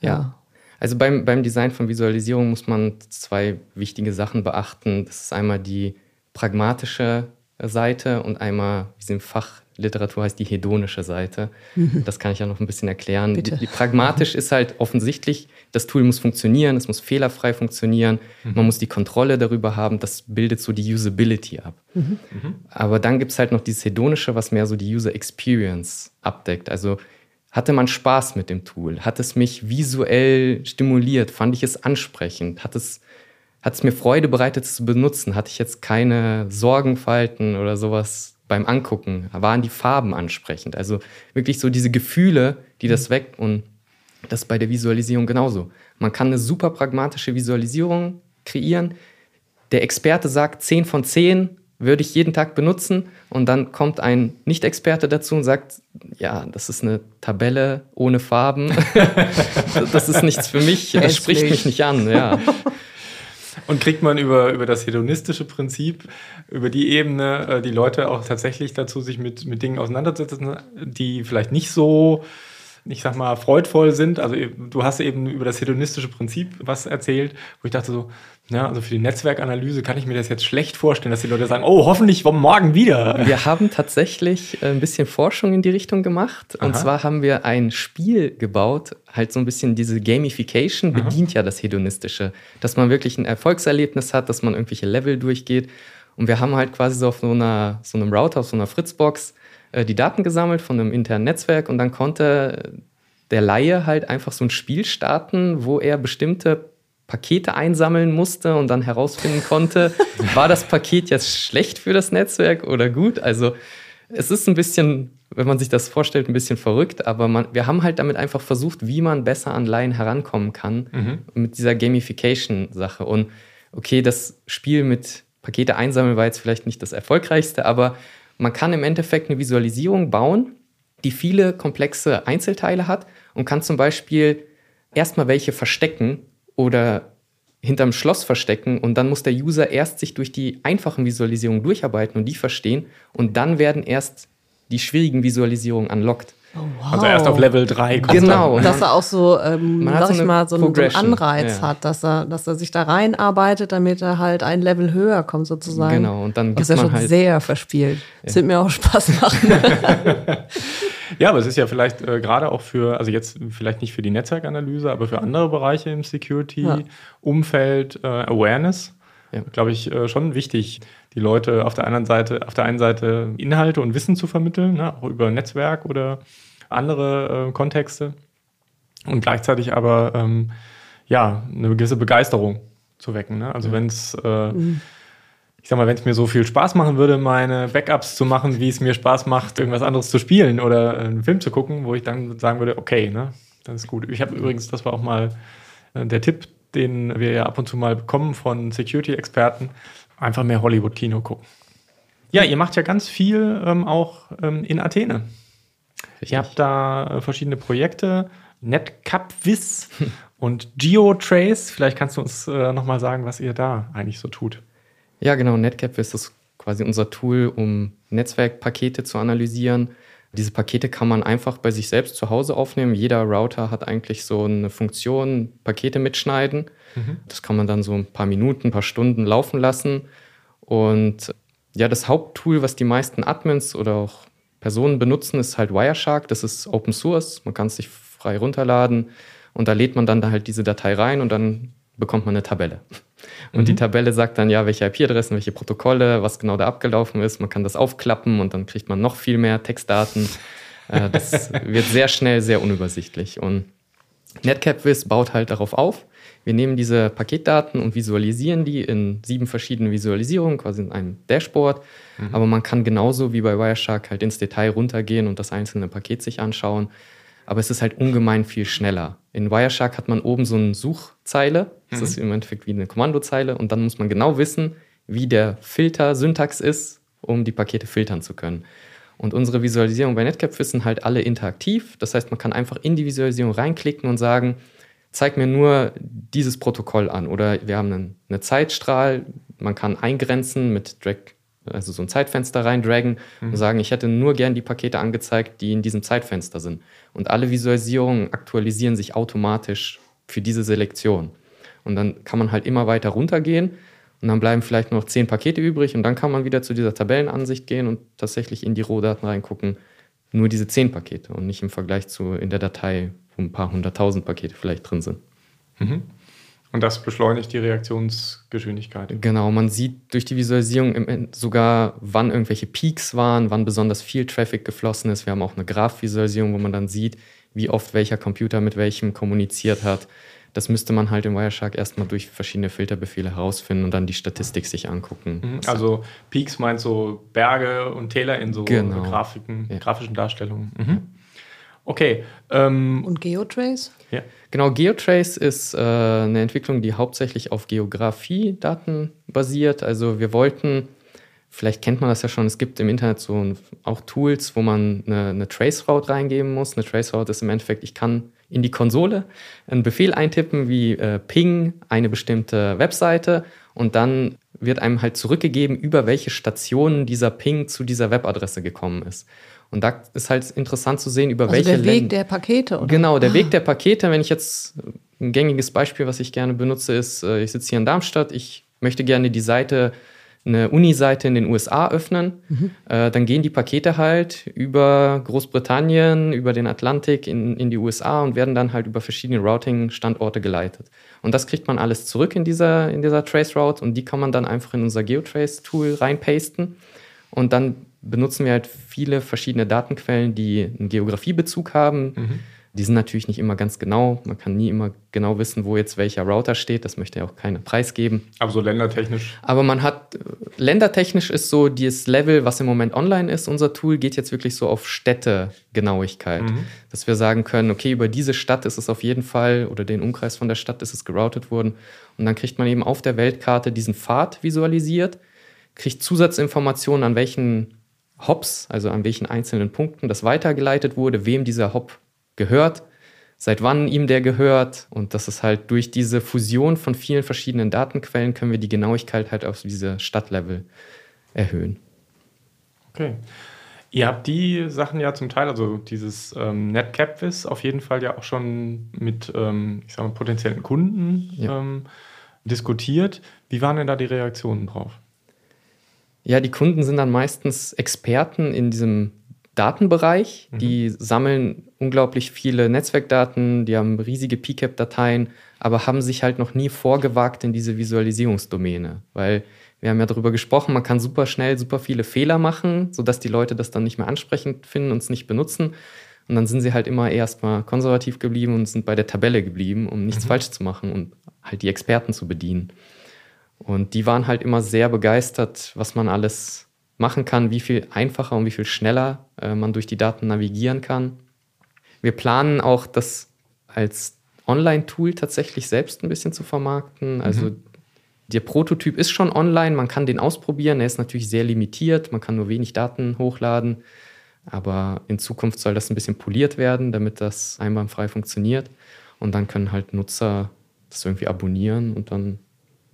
ja. ja. Also beim, beim Design von Visualisierung muss man zwei wichtige Sachen beachten. Das ist einmal die pragmatische Seite und einmal, wie es in Fachliteratur heißt, die hedonische Seite. Mhm. Das kann ich ja noch ein bisschen erklären. Die, die, pragmatisch ist halt offensichtlich, das Tool muss funktionieren, es muss fehlerfrei funktionieren, mhm. man muss die Kontrolle darüber haben, das bildet so die Usability ab. Mhm. Aber dann gibt es halt noch dieses hedonische, was mehr so die User Experience abdeckt. Also hatte man Spaß mit dem Tool? Hat es mich visuell stimuliert? Fand ich es ansprechend? Hat es, hat es mir Freude bereitet, es zu benutzen? Hatte ich jetzt keine Sorgenfalten oder sowas beim Angucken? Waren die Farben ansprechend? Also wirklich so diese Gefühle, die das weckt und das bei der Visualisierung genauso. Man kann eine super pragmatische Visualisierung kreieren. Der Experte sagt 10 von 10, würde ich jeden Tag benutzen. Und dann kommt ein Nicht-Experte dazu und sagt, ja, das ist eine Tabelle ohne Farben, das ist nichts für mich, das spricht mich nicht an, ja. Und kriegt man über, über das hedonistische Prinzip, über die Ebene, äh, die Leute auch tatsächlich dazu, sich mit, mit Dingen auseinanderzusetzen, die vielleicht nicht so ich sag mal, freudvoll sind. Also du hast eben über das hedonistische Prinzip was erzählt, wo ich dachte so, ja, also für die Netzwerkanalyse kann ich mir das jetzt schlecht vorstellen, dass die Leute sagen, oh, hoffentlich morgen wieder. Wir haben tatsächlich äh, ein bisschen Forschung in die Richtung gemacht. Und Aha. zwar haben wir ein Spiel gebaut, halt so ein bisschen diese Gamification bedient Aha. ja das Hedonistische, dass man wirklich ein Erfolgserlebnis hat, dass man irgendwelche Level durchgeht. Und wir haben halt quasi so auf so, einer, so einem Router, auf so einer Fritzbox die Daten gesammelt von einem internen Netzwerk und dann konnte der Laie halt einfach so ein Spiel starten, wo er bestimmte Pakete einsammeln musste und dann herausfinden konnte, war das Paket jetzt schlecht für das Netzwerk oder gut? Also es ist ein bisschen, wenn man sich das vorstellt, ein bisschen verrückt, aber man, wir haben halt damit einfach versucht, wie man besser an Laien herankommen kann mhm. mit dieser Gamification-Sache. Und okay, das Spiel mit Pakete einsammeln war jetzt vielleicht nicht das erfolgreichste, aber man kann im Endeffekt eine Visualisierung bauen, die viele komplexe Einzelteile hat und kann zum Beispiel erstmal welche verstecken oder hinterm Schloss verstecken und dann muss der User erst sich durch die einfachen Visualisierungen durcharbeiten und die verstehen und dann werden erst die schwierigen Visualisierungen unlocked. Oh, wow. Also erst auf Level 3 kommt Genau. dann. dass er auch so, ähm, sag so ich mal, so, einen- so einen Anreiz ja. hat, dass er, dass er sich da reinarbeitet, damit er halt ein Level höher kommt sozusagen. Genau, und dann gibt ist ja man schon halt. sehr verspielt. Das wird mir auch Spaß machen. Ja, aber es ist ja vielleicht äh, gerade auch für, also jetzt vielleicht nicht für die Netzwerkanalyse, aber für andere Bereiche im Security-Umfeld, äh, Awareness, Ja. glaube ich, äh, schon wichtig, die Leute auf der anderen Seite, auf der einen Seite Inhalte und Wissen zu vermitteln, ne, auch über Netzwerk oder andere äh, Kontexte und gleichzeitig aber ähm, ja eine gewisse Begeisterung zu wecken. Ne? Also wenn es äh, ich sag mal, wenn es mir so viel Spaß machen würde, meine Backups zu machen, wie es mir Spaß macht, irgendwas anderes zu spielen oder einen Film zu gucken, wo ich dann sagen würde, okay, ne, das ist gut. Ich habe übrigens, das war auch mal äh, der Tipp, den wir ja ab und zu mal bekommen von Security-Experten, einfach mehr Hollywood-Kino gucken. Ja, ihr macht ja ganz viel ähm, auch ähm, in Athene. Ihr habt da äh, verschiedene Projekte, NetCapVis und GeoTrace. Vielleicht kannst du uns äh, nochmal sagen, was ihr da eigentlich so tut. Ja, genau. NetCap ist quasi unser Tool, um Netzwerkpakete zu analysieren. Diese Pakete kann man einfach bei sich selbst zu Hause aufnehmen. Jeder Router hat eigentlich so eine Funktion, Pakete mitschneiden. Das kann man dann so ein paar Minuten, ein paar Stunden laufen lassen. Und ja, das Haupttool, was die meisten Admins oder auch Personen benutzen, ist halt Wireshark. Das ist Open Source. Man kann es sich frei runterladen. Und da lädt man dann da halt diese Datei rein und dann bekommt man eine Tabelle. Und die Tabelle sagt dann ja, welche IP-Adressen, welche Protokolle, was genau da abgelaufen ist. Man kann das aufklappen und dann kriegt man noch viel mehr Textdaten. Äh, das wird sehr schnell sehr unübersichtlich. Und NetCapVis baut halt darauf auf. Wir nehmen diese Paketdaten und visualisieren die in sieben verschiedenen Visualisierungen, quasi in einem Dashboard. Aber man kann genauso wie bei Wireshark halt ins Detail runtergehen und das einzelne Paket sich anschauen. Aber es ist halt ungemein viel schneller. In Wireshark hat man oben so eine Suchzeile. Das ist im Endeffekt wie eine Kommandozeile. Und dann muss man genau wissen, wie der Filter-Syntax ist, um die Pakete filtern zu können. Und unsere Visualisierung bei NetCapFis sind halt alle interaktiv. Das heißt, man kann einfach in die Visualisierung reinklicken und sagen, zeig mir nur dieses Protokoll an. Oder wir haben einen, eine Zeitstrahl, man kann eingrenzen mit Drag, also so ein Zeitfenster reindragen und sagen, ich hätte nur gern die Pakete angezeigt, die in diesem Zeitfenster sind. Und alle Visualisierungen aktualisieren sich automatisch für diese Selektion. Und dann kann man halt immer weiter runtergehen und dann bleiben vielleicht nur noch zehn Pakete übrig und dann kann man wieder zu dieser Tabellenansicht gehen und tatsächlich in die Rohdaten reingucken. Nur diese zehn Pakete und nicht im Vergleich zu in der Datei, wo ein paar hunderttausend Pakete vielleicht drin sind. Und das beschleunigt die Reaktionsgeschwindigkeit. Genau, man sieht durch die Visualisierung sogar, wann irgendwelche Peaks waren, wann besonders viel Traffic geflossen ist. Wir haben auch eine Graph-Visualisierung, wo man dann sieht, wie oft welcher Computer mit welchem kommuniziert hat. Das müsste man halt im Wireshark erstmal durch verschiedene Filterbefehle herausfinden und dann die Statistik sich angucken. Mhm. Also Peaks meint so Berge und Täler in so Genau. Grafiken, Ja. grafischen Darstellungen. Mhm. Okay. Ähm, Und Geotrace? ja. Genau, GeoTrace ist äh, eine Entwicklung, die hauptsächlich auf Geografiedaten basiert. Also wir wollten, vielleicht kennt man das ja schon, es gibt im Internet so ein, auch Tools, wo man eine, eine Traceroute reingeben muss. Eine Traceroute ist im Endeffekt, ich kann in die Konsole einen Befehl eintippen wie äh, ping eine bestimmte Webseite und dann wird einem halt zurückgegeben, über welche Stationen dieser Ping zu dieser Webadresse gekommen ist. Und da ist halt interessant zu sehen, über Also welche der Weg Länd- der Pakete, oder? Genau, der Weg der Pakete, wenn ich jetzt ein gängiges Beispiel, was ich gerne benutze, ist, äh, ich sitze hier in Darmstadt, ich möchte gerne die Seite, eine Uni-Seite in den USA öffnen, äh, dann gehen die Pakete halt über Großbritannien, über den Atlantik in, in die USA und werden dann halt über verschiedene Routing-Standorte geleitet. Und das kriegt man alles zurück in dieser, in dieser Trace-Route und die kann man dann einfach in unser Geotrace-Tool reinpasten. Und dann benutzen wir halt viele verschiedene Datenquellen, die einen Geografiebezug haben. Die sind natürlich nicht immer ganz genau. Man kann nie immer genau wissen, wo jetzt welcher Router steht. Das möchte ja auch keiner preisgeben. Aber so ländertechnisch. Aber man hat, äh, ländertechnisch ist so dieses Level, was im Moment online ist, unser Tool, geht jetzt wirklich so auf Städtegenauigkeit. Dass wir sagen können, okay, über diese Stadt ist es auf jeden Fall, oder den Umkreis von der Stadt ist es geroutet worden. Und dann kriegt man eben auf der Weltkarte diesen Pfad visualisiert, kriegt Zusatzinformationen, an welchen Hops, also an welchen einzelnen Punkten das weitergeleitet wurde, wem dieser Hop gehört, seit wann ihm der gehört. Und das ist halt durch diese Fusion von vielen verschiedenen Datenquellen können wir die Genauigkeit halt auf diese Stadtlevel erhöhen. Okay. Ihr habt die Sachen ja zum Teil, also dieses ähm, NetCapvis auf jeden Fall ja auch schon mit ähm, ich sag mal, potenziellen Kunden ja. ähm, diskutiert. Wie waren denn da die Reaktionen drauf? Ja, die Kunden sind dann meistens Experten in diesem Datenbereich. Mhm. Die sammeln unglaublich viele Netzwerkdaten, die haben riesige PCAP-Dateien, aber haben sich halt noch nie vorgewagt in diese Visualisierungsdomäne, weil wir haben ja darüber gesprochen, man kann super schnell super viele Fehler machen, sodass die Leute das dann nicht mehr ansprechend finden und es nicht benutzen. Und dann sind sie halt immer erstmal konservativ geblieben und sind bei der Tabelle geblieben, um nichts mhm. falsch zu machen und halt die Experten zu bedienen. Und die waren halt immer sehr begeistert, was man alles machen kann, wie viel einfacher und wie viel schneller äh, man durch die Daten navigieren kann. Wir planen auch, das als Online-Tool tatsächlich selbst ein bisschen zu vermarkten. Also mhm. Der Prototyp ist schon online, man kann den ausprobieren. Er ist natürlich sehr limitiert, man kann nur wenig Daten hochladen. Aber in Zukunft soll das ein bisschen poliert werden, damit das einwandfrei funktioniert. Und dann können halt Nutzer das irgendwie abonnieren und dann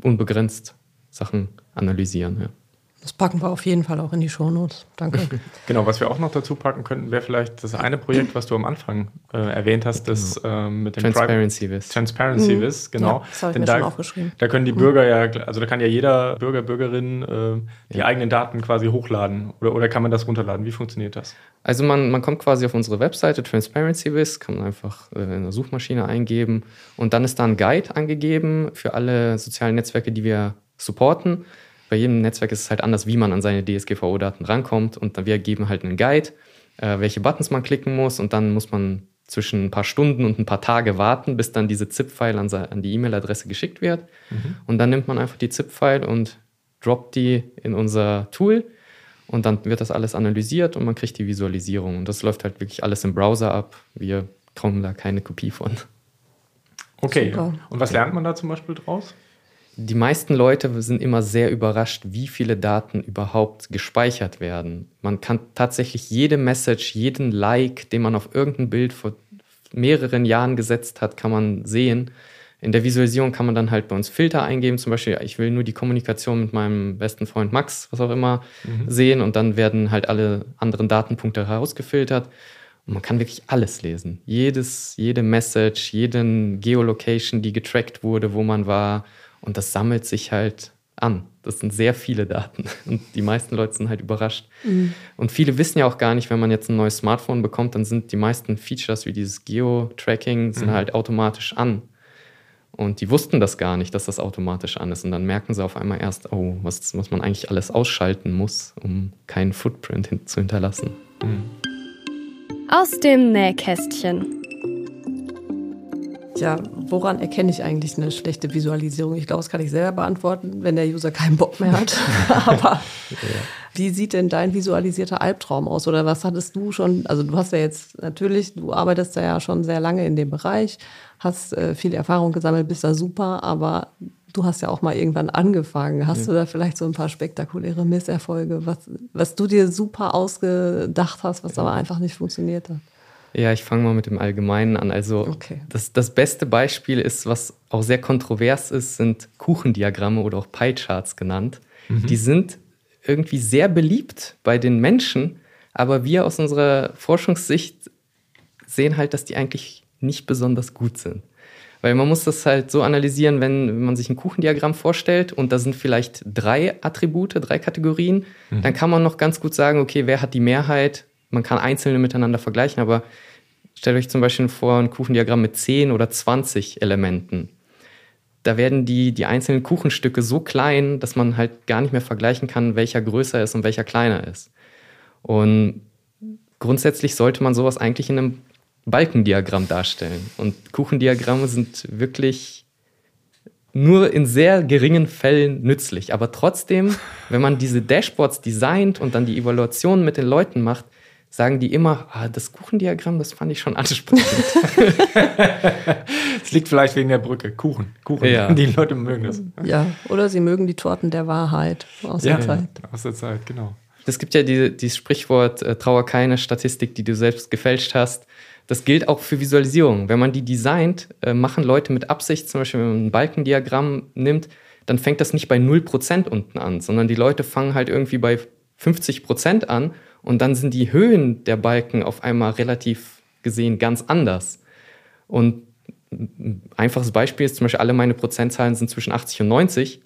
unbegrenzt Sachen analysieren. Ja. Das packen wir auf jeden Fall auch in die Shownotes. Danke. genau, was wir auch noch dazu packen könnten, wäre vielleicht das eine Projekt, was du am Anfang äh, erwähnt hast, das genau. äh, mit dem Transparency Vis. Transparency mhm. Vis, genau. Ja, das habe ich Denn mir da, schon aufgeschrieben. Da können die mhm. Bürger ja, also da kann ja jeder Bürger, Bürgerin äh, die ja. eigenen Daten quasi hochladen oder, oder kann man das runterladen? Wie funktioniert das? Also man, man kommt quasi auf unsere Webseite Transparency Vis, kann man einfach äh, in der Suchmaschine eingeben und dann ist da ein Guide angegeben für alle sozialen Netzwerke, die wir supporten bei jedem Netzwerk ist es halt anders, wie man an seine DSGVO-Daten rankommt. Und wir geben halt einen Guide, äh, welche Buttons man klicken muss. Und dann muss man zwischen ein paar Stunden und ein paar Tage warten, bis dann diese ZIP-File an, an, die E-Mail-Adresse geschickt wird. Mhm. Und dann nimmt man einfach die ZIP-File und droppt die in unser Tool. Und dann wird das alles analysiert und man kriegt die Visualisierung. Und das läuft halt wirklich alles im Browser ab. Wir kommen da keine Kopie von. Okay. Super. Und was lernt man da zum Beispiel draus? Die meisten Leute sind immer sehr überrascht, wie viele Daten überhaupt gespeichert werden. Man kann tatsächlich jede Message, jeden Like, den man auf irgendein Bild vor mehreren Jahren gesetzt hat, kann man sehen. In der Visualisierung kann man dann halt bei uns Filter eingeben, zum Beispiel, ich will nur die Kommunikation mit meinem besten Freund Max, was auch immer, mhm. sehen und dann werden halt alle anderen Datenpunkte herausgefiltert. Und man kann wirklich alles lesen. Jedes, jede Message, jeden Geolocation, die getrackt wurde, wo man war, und das sammelt sich halt an. Das sind sehr viele Daten und die meisten Leute sind halt überrascht. Mhm. Und viele wissen ja auch gar nicht, wenn man jetzt ein neues Smartphone bekommt, dann sind die meisten Features wie dieses Geo-Tracking sind mhm. halt automatisch an. Und die wussten das gar nicht, dass das automatisch an ist. Und dann merken sie auf einmal erst, oh, was, was man eigentlich alles ausschalten muss, um keinen Footprint hin zu hinterlassen. Mhm. Aus dem Nähkästchen. Ja, woran erkenne ich eigentlich eine schlechte Visualisierung? Ich glaube, das kann ich selber beantworten, wenn der User keinen Bock mehr hat. Aber ja. wie sieht denn dein visualisierter Albtraum aus? Oder was hattest du schon? Also du hast ja jetzt natürlich, du arbeitest da ja schon sehr lange in dem Bereich, hast äh, viel Erfahrung gesammelt, bist da super, aber du hast ja auch mal irgendwann angefangen. Hast ja. du da vielleicht so ein paar spektakuläre Misserfolge, was, was du dir super ausgedacht hast, was ja. aber einfach nicht funktioniert hat? Ja, ich fange mal mit dem Allgemeinen an. Also okay. das, das beste Beispiel ist, was auch sehr kontrovers ist, sind Kuchendiagramme oder auch Pie-Charts genannt. Mhm. Die sind irgendwie sehr beliebt bei den Menschen, aber wir aus unserer Forschungssicht sehen halt, dass die eigentlich nicht besonders gut sind. Weil man muss das halt so analysieren, wenn man sich ein Kuchendiagramm vorstellt und da sind vielleicht drei Attribute, drei Kategorien, mhm. dann kann man noch ganz gut sagen, okay, wer hat die Mehrheit, man kann einzelne miteinander vergleichen, aber stellt euch zum Beispiel vor ein Kuchendiagramm mit 10 oder 20 Elementen. Da werden die, die einzelnen Kuchenstücke so klein, dass man halt gar nicht mehr vergleichen kann, welcher größer ist und welcher kleiner ist. Und grundsätzlich sollte man sowas eigentlich in einem Balkendiagramm darstellen. Und Kuchendiagramme sind wirklich nur in sehr geringen Fällen nützlich. Aber trotzdem, wenn man diese Dashboards designt und dann die Evaluation mit den Leuten macht, sagen die immer, ah, das Kuchendiagramm, das fand ich schon ansprechend. Es liegt vielleicht wegen der Brücke. Kuchen. Kuchen. Ja. Die Leute mögen das. Ja, oder sie mögen die Torten der Wahrheit aus ja, der Zeit. Aus der Zeit, genau. Es gibt ja die, dieses Sprichwort, äh, trauer keine Statistik, die du selbst gefälscht hast. Das gilt auch für Visualisierung. Wenn man die designt, äh, machen Leute mit Absicht, zum Beispiel wenn man ein Balkendiagramm nimmt, dann fängt das nicht bei 0% unten an, sondern die Leute fangen halt irgendwie bei 50% an und dann sind die Höhen der Balken auf einmal relativ gesehen ganz anders. Und ein einfaches Beispiel ist zum Beispiel, alle meine Prozentzahlen sind zwischen 80 und 90.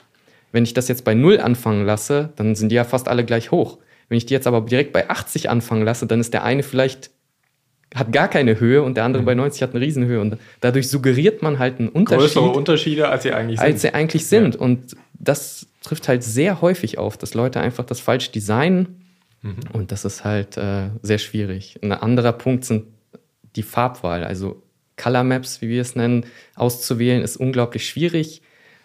Wenn ich das jetzt bei 0 anfangen lasse, dann sind die ja fast alle gleich hoch. Wenn ich die jetzt aber direkt bei 80 anfangen lasse, dann ist der eine vielleicht hat gar keine Höhe und der andere mhm. bei 90 hat eine Riesenhöhe. Und dadurch suggeriert man halt einen Unterschied. Größere Unterschiede, als sie eigentlich sind. Als sie eigentlich sind. Ja. Und das trifft halt sehr häufig auf, dass Leute einfach das falsch designen. Mhm. Und das ist halt äh, sehr schwierig. Ein anderer Punkt sind die Farbwahl. Also Color Maps, wie wir es nennen, auszuwählen, ist unglaublich schwierig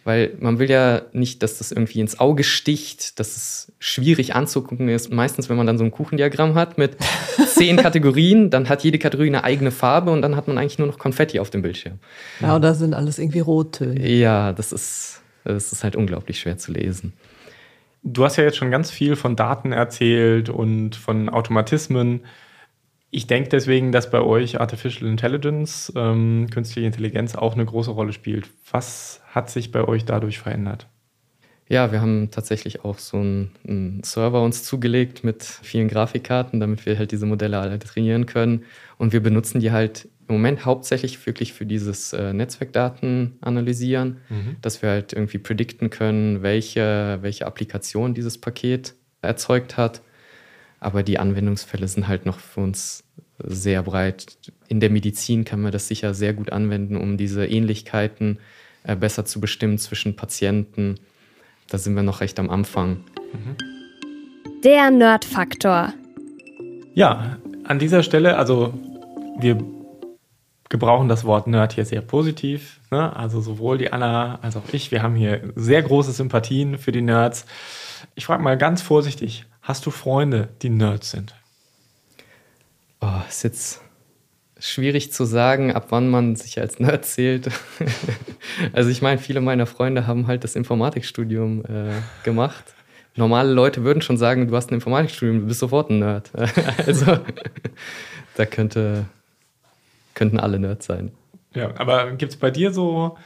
weil man will ja nicht, dass das irgendwie ins Auge sticht, dass es schwierig anzugucken ist. Meistens, wenn man dann so ein Kuchendiagramm hat mit zehn Kategorien, dann hat jede Kategorie eine eigene Farbe und dann hat man eigentlich nur noch Konfetti auf dem Bildschirm. Ja, oder sind alles irgendwie Rottöne. Ja, das ist, das ist halt unglaublich schwer zu lesen. Du hast ja jetzt schon ganz viel von Daten erzählt und von Automatismen. Ich denke deswegen, dass bei euch Artificial Intelligence, ähm, künstliche Intelligenz auch eine große Rolle spielt. Was hat sich bei euch dadurch verändert? Ja, wir haben tatsächlich auch so einen, einen, Server uns zugelegt mit vielen Grafikkarten, damit wir halt diese Modelle alle trainieren können. Und wir benutzen die halt im Moment hauptsächlich wirklich für dieses äh, Netzwerkdaten analysieren, mhm. dass wir halt irgendwie predikten können, welche, welche Applikation dieses Paket erzeugt hat aber die Anwendungsfälle sind halt noch für uns sehr breit. In der Medizin kann man das sicher sehr gut anwenden, um diese Ähnlichkeiten äh, besser zu bestimmen zwischen Patienten. Da sind wir noch recht am Anfang. Der Nerd-Faktor. Ja, an dieser Stelle, also wir gebrauchen das Wort Nerd hier sehr positiv. Ne? Also sowohl die Anna als auch ich, wir haben hier sehr große Sympathien für die Nerds. Ich frage mal ganz vorsichtig, Hast du Freunde, die Nerds sind? Oh, ist jetzt schwierig zu sagen, ab wann man sich als Nerd zählt. also ich meine, viele meiner Freunde haben halt das Informatikstudium äh, gemacht. Normale Leute würden schon sagen, du hast ein Informatikstudium, du bist sofort ein Nerd. also da könnte, könnten alle Nerds sein. Ja, aber gibt es bei dir so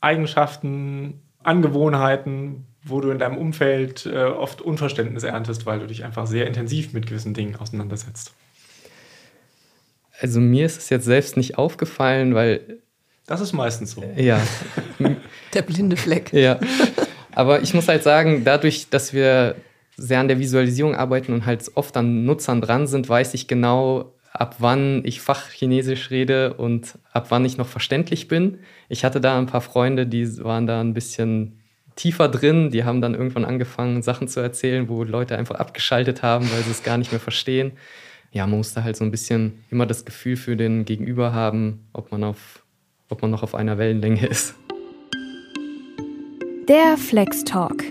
Eigenschaften, Angewohnheiten, wo du in deinem Umfeld äh, oft Unverständnis erntest, weil du dich einfach sehr intensiv mit gewissen Dingen auseinandersetzt? Also mir ist es jetzt selbst nicht aufgefallen, weil... Das ist meistens so. Ja. Der blinde Fleck. Ja. Aber ich muss halt sagen, dadurch, dass wir sehr an der Visualisierung arbeiten und halt oft an Nutzern dran sind, weiß ich genau, ab wann ich Fachchinesisch rede und ab wann ich noch verständlich bin. Ich hatte da ein paar Freunde, die waren da ein bisschen tiefer drin. Die haben dann irgendwann angefangen, Sachen zu erzählen, wo Leute einfach abgeschaltet haben, weil sie es gar nicht mehr verstehen. Ja, man muss da halt so ein bisschen immer das Gefühl für den Gegenüber haben, ob man, auf, ob man noch auf einer Wellenlänge ist. Der Flex Talk.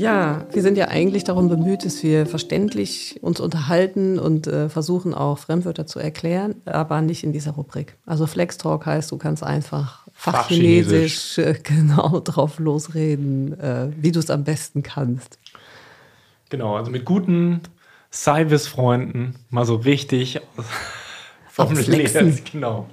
Ja, wir sind ja eigentlich darum bemüht, dass wir verständlich uns unterhalten und äh, versuchen auch Fremdwörter zu erklären, aber nicht in dieser Rubrik. Also Flex Talk heißt, du kannst einfach Fachchinesisch äh, genau drauf losreden, äh, wie du es am besten kannst. Genau, also mit guten Cyvis-Freunden mal so richtig vom Lesen. Genau.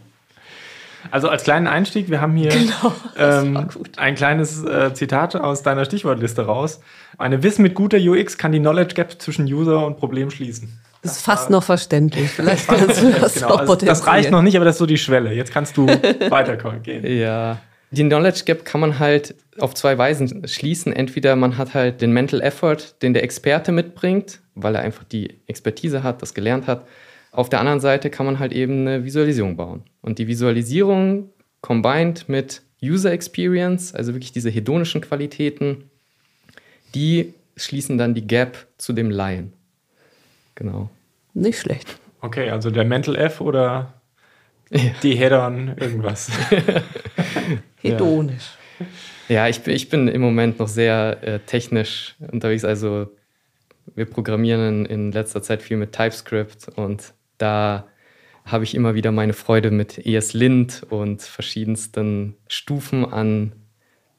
Also als kleinen Einstieg, wir haben hier genau, ähm, ein kleines äh, Zitat aus deiner Stichwortliste raus. Eine Wissen mit guter UX kann die Knowledge Gap zwischen User und Problem schließen. Das ist fast noch verständlich. Vielleicht kannst du das genau, auch also Das reicht noch nicht, aber das ist so die Schwelle. Jetzt kannst du weitergehen. Ja. Die Knowledge Gap kann man halt auf zwei Weisen schließen. Entweder man hat halt den Mental Effort, den der Experte mitbringt, weil er einfach die Expertise hat, das gelernt hat. Auf der anderen Seite kann man halt eben eine Visualisierung bauen. Und die Visualisierung combined mit User Experience, also wirklich diese hedonischen Qualitäten, die schließen dann die Gap zu dem Laien. Genau. Nicht schlecht. Okay, also der Mental F oder ja. die Hedon irgendwas. Hedonisch. Ja, ich, ich bin im Moment noch sehr äh, technisch unterwegs. Also wir programmieren in, in letzter Zeit viel mit TypeScript und da habe ich immer wieder meine Freude mit ESLint und verschiedensten Stufen an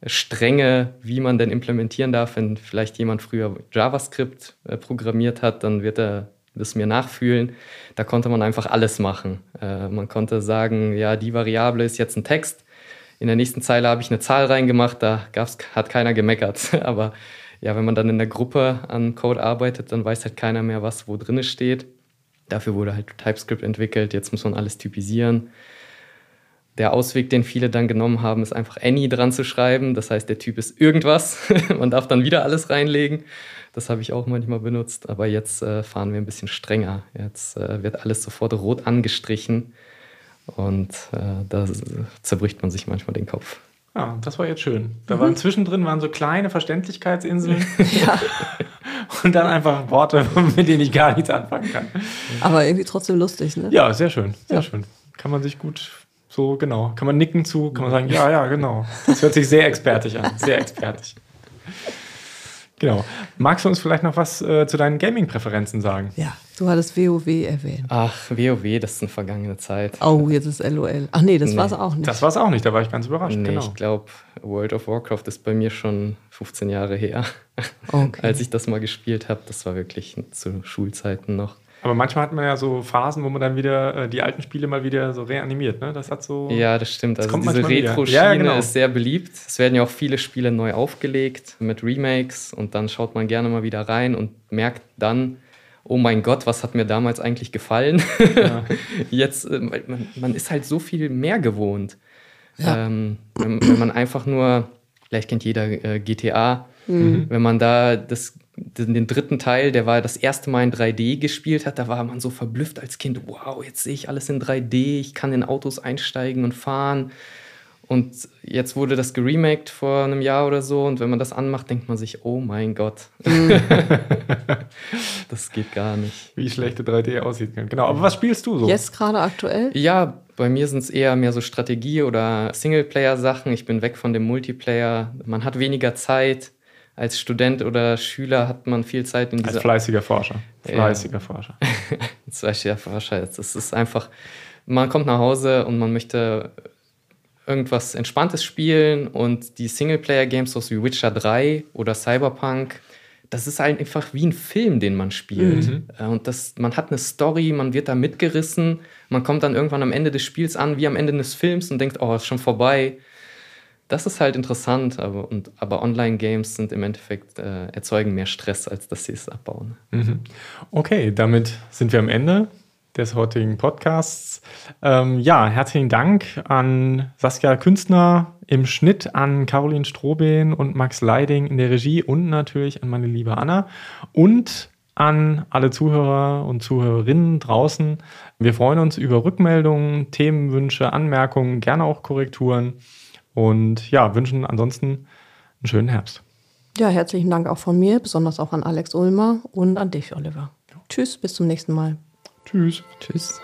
Stränge, wie man denn implementieren darf. Wenn vielleicht jemand früher JavaScript äh, programmiert hat, dann wird er das mir nachfühlen. Da konnte man einfach alles machen. Äh, man konnte sagen, ja, die Variable ist jetzt ein Text. In der nächsten Zeile habe ich eine Zahl reingemacht, da gab's, hat keiner gemeckert. Aber ja, wenn man dann in der Gruppe an Code arbeitet, dann weiß halt keiner mehr, was wo drin steht. Dafür wurde halt TypeScript entwickelt. Jetzt muss man alles typisieren. Der Ausweg, den viele dann genommen haben, ist einfach Any dran zu schreiben. Das heißt, der Typ ist irgendwas. man darf dann wieder alles reinlegen. Das habe ich auch manchmal benutzt. Aber jetzt äh, fahren wir ein bisschen strenger. Jetzt äh, wird alles sofort rot angestrichen. Und äh, da zerbricht man sich manchmal den Kopf. Ja, das war jetzt schön. Da mhm. waren zwischendrin waren so kleine Verständlichkeitsinseln. ja. Und dann einfach Worte, mit denen ich gar nichts anfangen kann. Aber irgendwie trotzdem lustig, ne? Ja, sehr schön, sehr ja. schön. Kann man sich gut so, genau. Kann man nicken zu, kann man sagen, ja, ja, genau. Das hört sich sehr expertig an. Sehr expertig. Genau. Magst du uns vielleicht noch was äh, zu deinen Gaming-Präferenzen sagen? Ja, du hattest WoW erwähnt. Ach, WoW, das ist eine vergangene Zeit. Oh, jetzt ist LOL. Ach nee, das nee. war es auch nicht. Das war es auch nicht, da war ich ganz überrascht. Nee, genau. ich glaube, World of Warcraft ist bei mir schon 15 Jahre her, okay. als ich das mal gespielt habe. Das war wirklich zu Schulzeiten noch. Aber manchmal hat man ja so Phasen, wo man dann wieder äh, die alten Spiele mal wieder so reanimiert. Ne? Das hat so. Ja, das stimmt. Das also diese Retro-Schiene ja, genau. ist sehr beliebt. Es werden ja auch viele Spiele neu aufgelegt mit Remakes und dann schaut man gerne mal wieder rein und merkt dann, oh mein Gott, was hat mir damals eigentlich gefallen? Ja. Jetzt, äh, man, man, ist halt so viel mehr gewohnt. Ja. Ähm, wenn, wenn, man einfach nur, vielleicht kennt jeder äh, GTA, mhm. wenn man da das den dritten Teil, der war das erste Mal in 3D gespielt hat, da war man so verblüfft als Kind, wow, jetzt sehe ich alles in 3D, ich kann in Autos einsteigen und fahren. Und jetzt wurde das geremaked vor einem Jahr oder so. Und wenn man das anmacht, denkt man sich, oh mein Gott. das geht gar nicht. Wie schlechte 3D aussieht. Genau. Aber was spielst du so? Jetzt gerade aktuell? Ja, bei mir sind es eher mehr so Strategie- oder Singleplayer-Sachen. Ich bin weg von dem Multiplayer. Man hat weniger Zeit als Student oder Schüler hat man viel Zeit in dieser. Als fleißiger Forscher. Fleißiger ja. Forscher. als fleißiger Forscher. Es ist einfach, man kommt nach Hause und man möchte irgendwas Entspanntes spielen und die Singleplayer-Games, so wie Witcher 3 oder Cyberpunk, das ist halt einfach wie ein Film, den man spielt. Mhm. Äh, und das, man hat eine Story, man wird da mitgerissen, man kommt dann irgendwann am Ende des Spiels an, wie am Ende des Films und denkt, oh, ist schon vorbei das ist halt interessant, aber, aber Online-Games sind im Endeffekt, äh, erzeugen mehr Stress, als dass sie es abbauen. Mhm. Okay, damit sind wir am Ende des heutigen Podcasts. Ähm, ja, herzlichen Dank an Saskia Künstner im Schnitt, an Caroline Strohben und Max Leiding in der Regie und natürlich an meine liebe Anna und an alle Zuhörer und Zuhörerinnen draußen. Wir freuen uns über Rückmeldungen, Themenwünsche, Anmerkungen, gerne auch Korrekturen. Und ja, wünschen ansonsten einen schönen Herbst. Ja, herzlichen Dank auch von mir, besonders auch an Alex Ulmer und an dich, Oliver. Tschüss, bis zum nächsten Mal. Tschüss. Tschüss.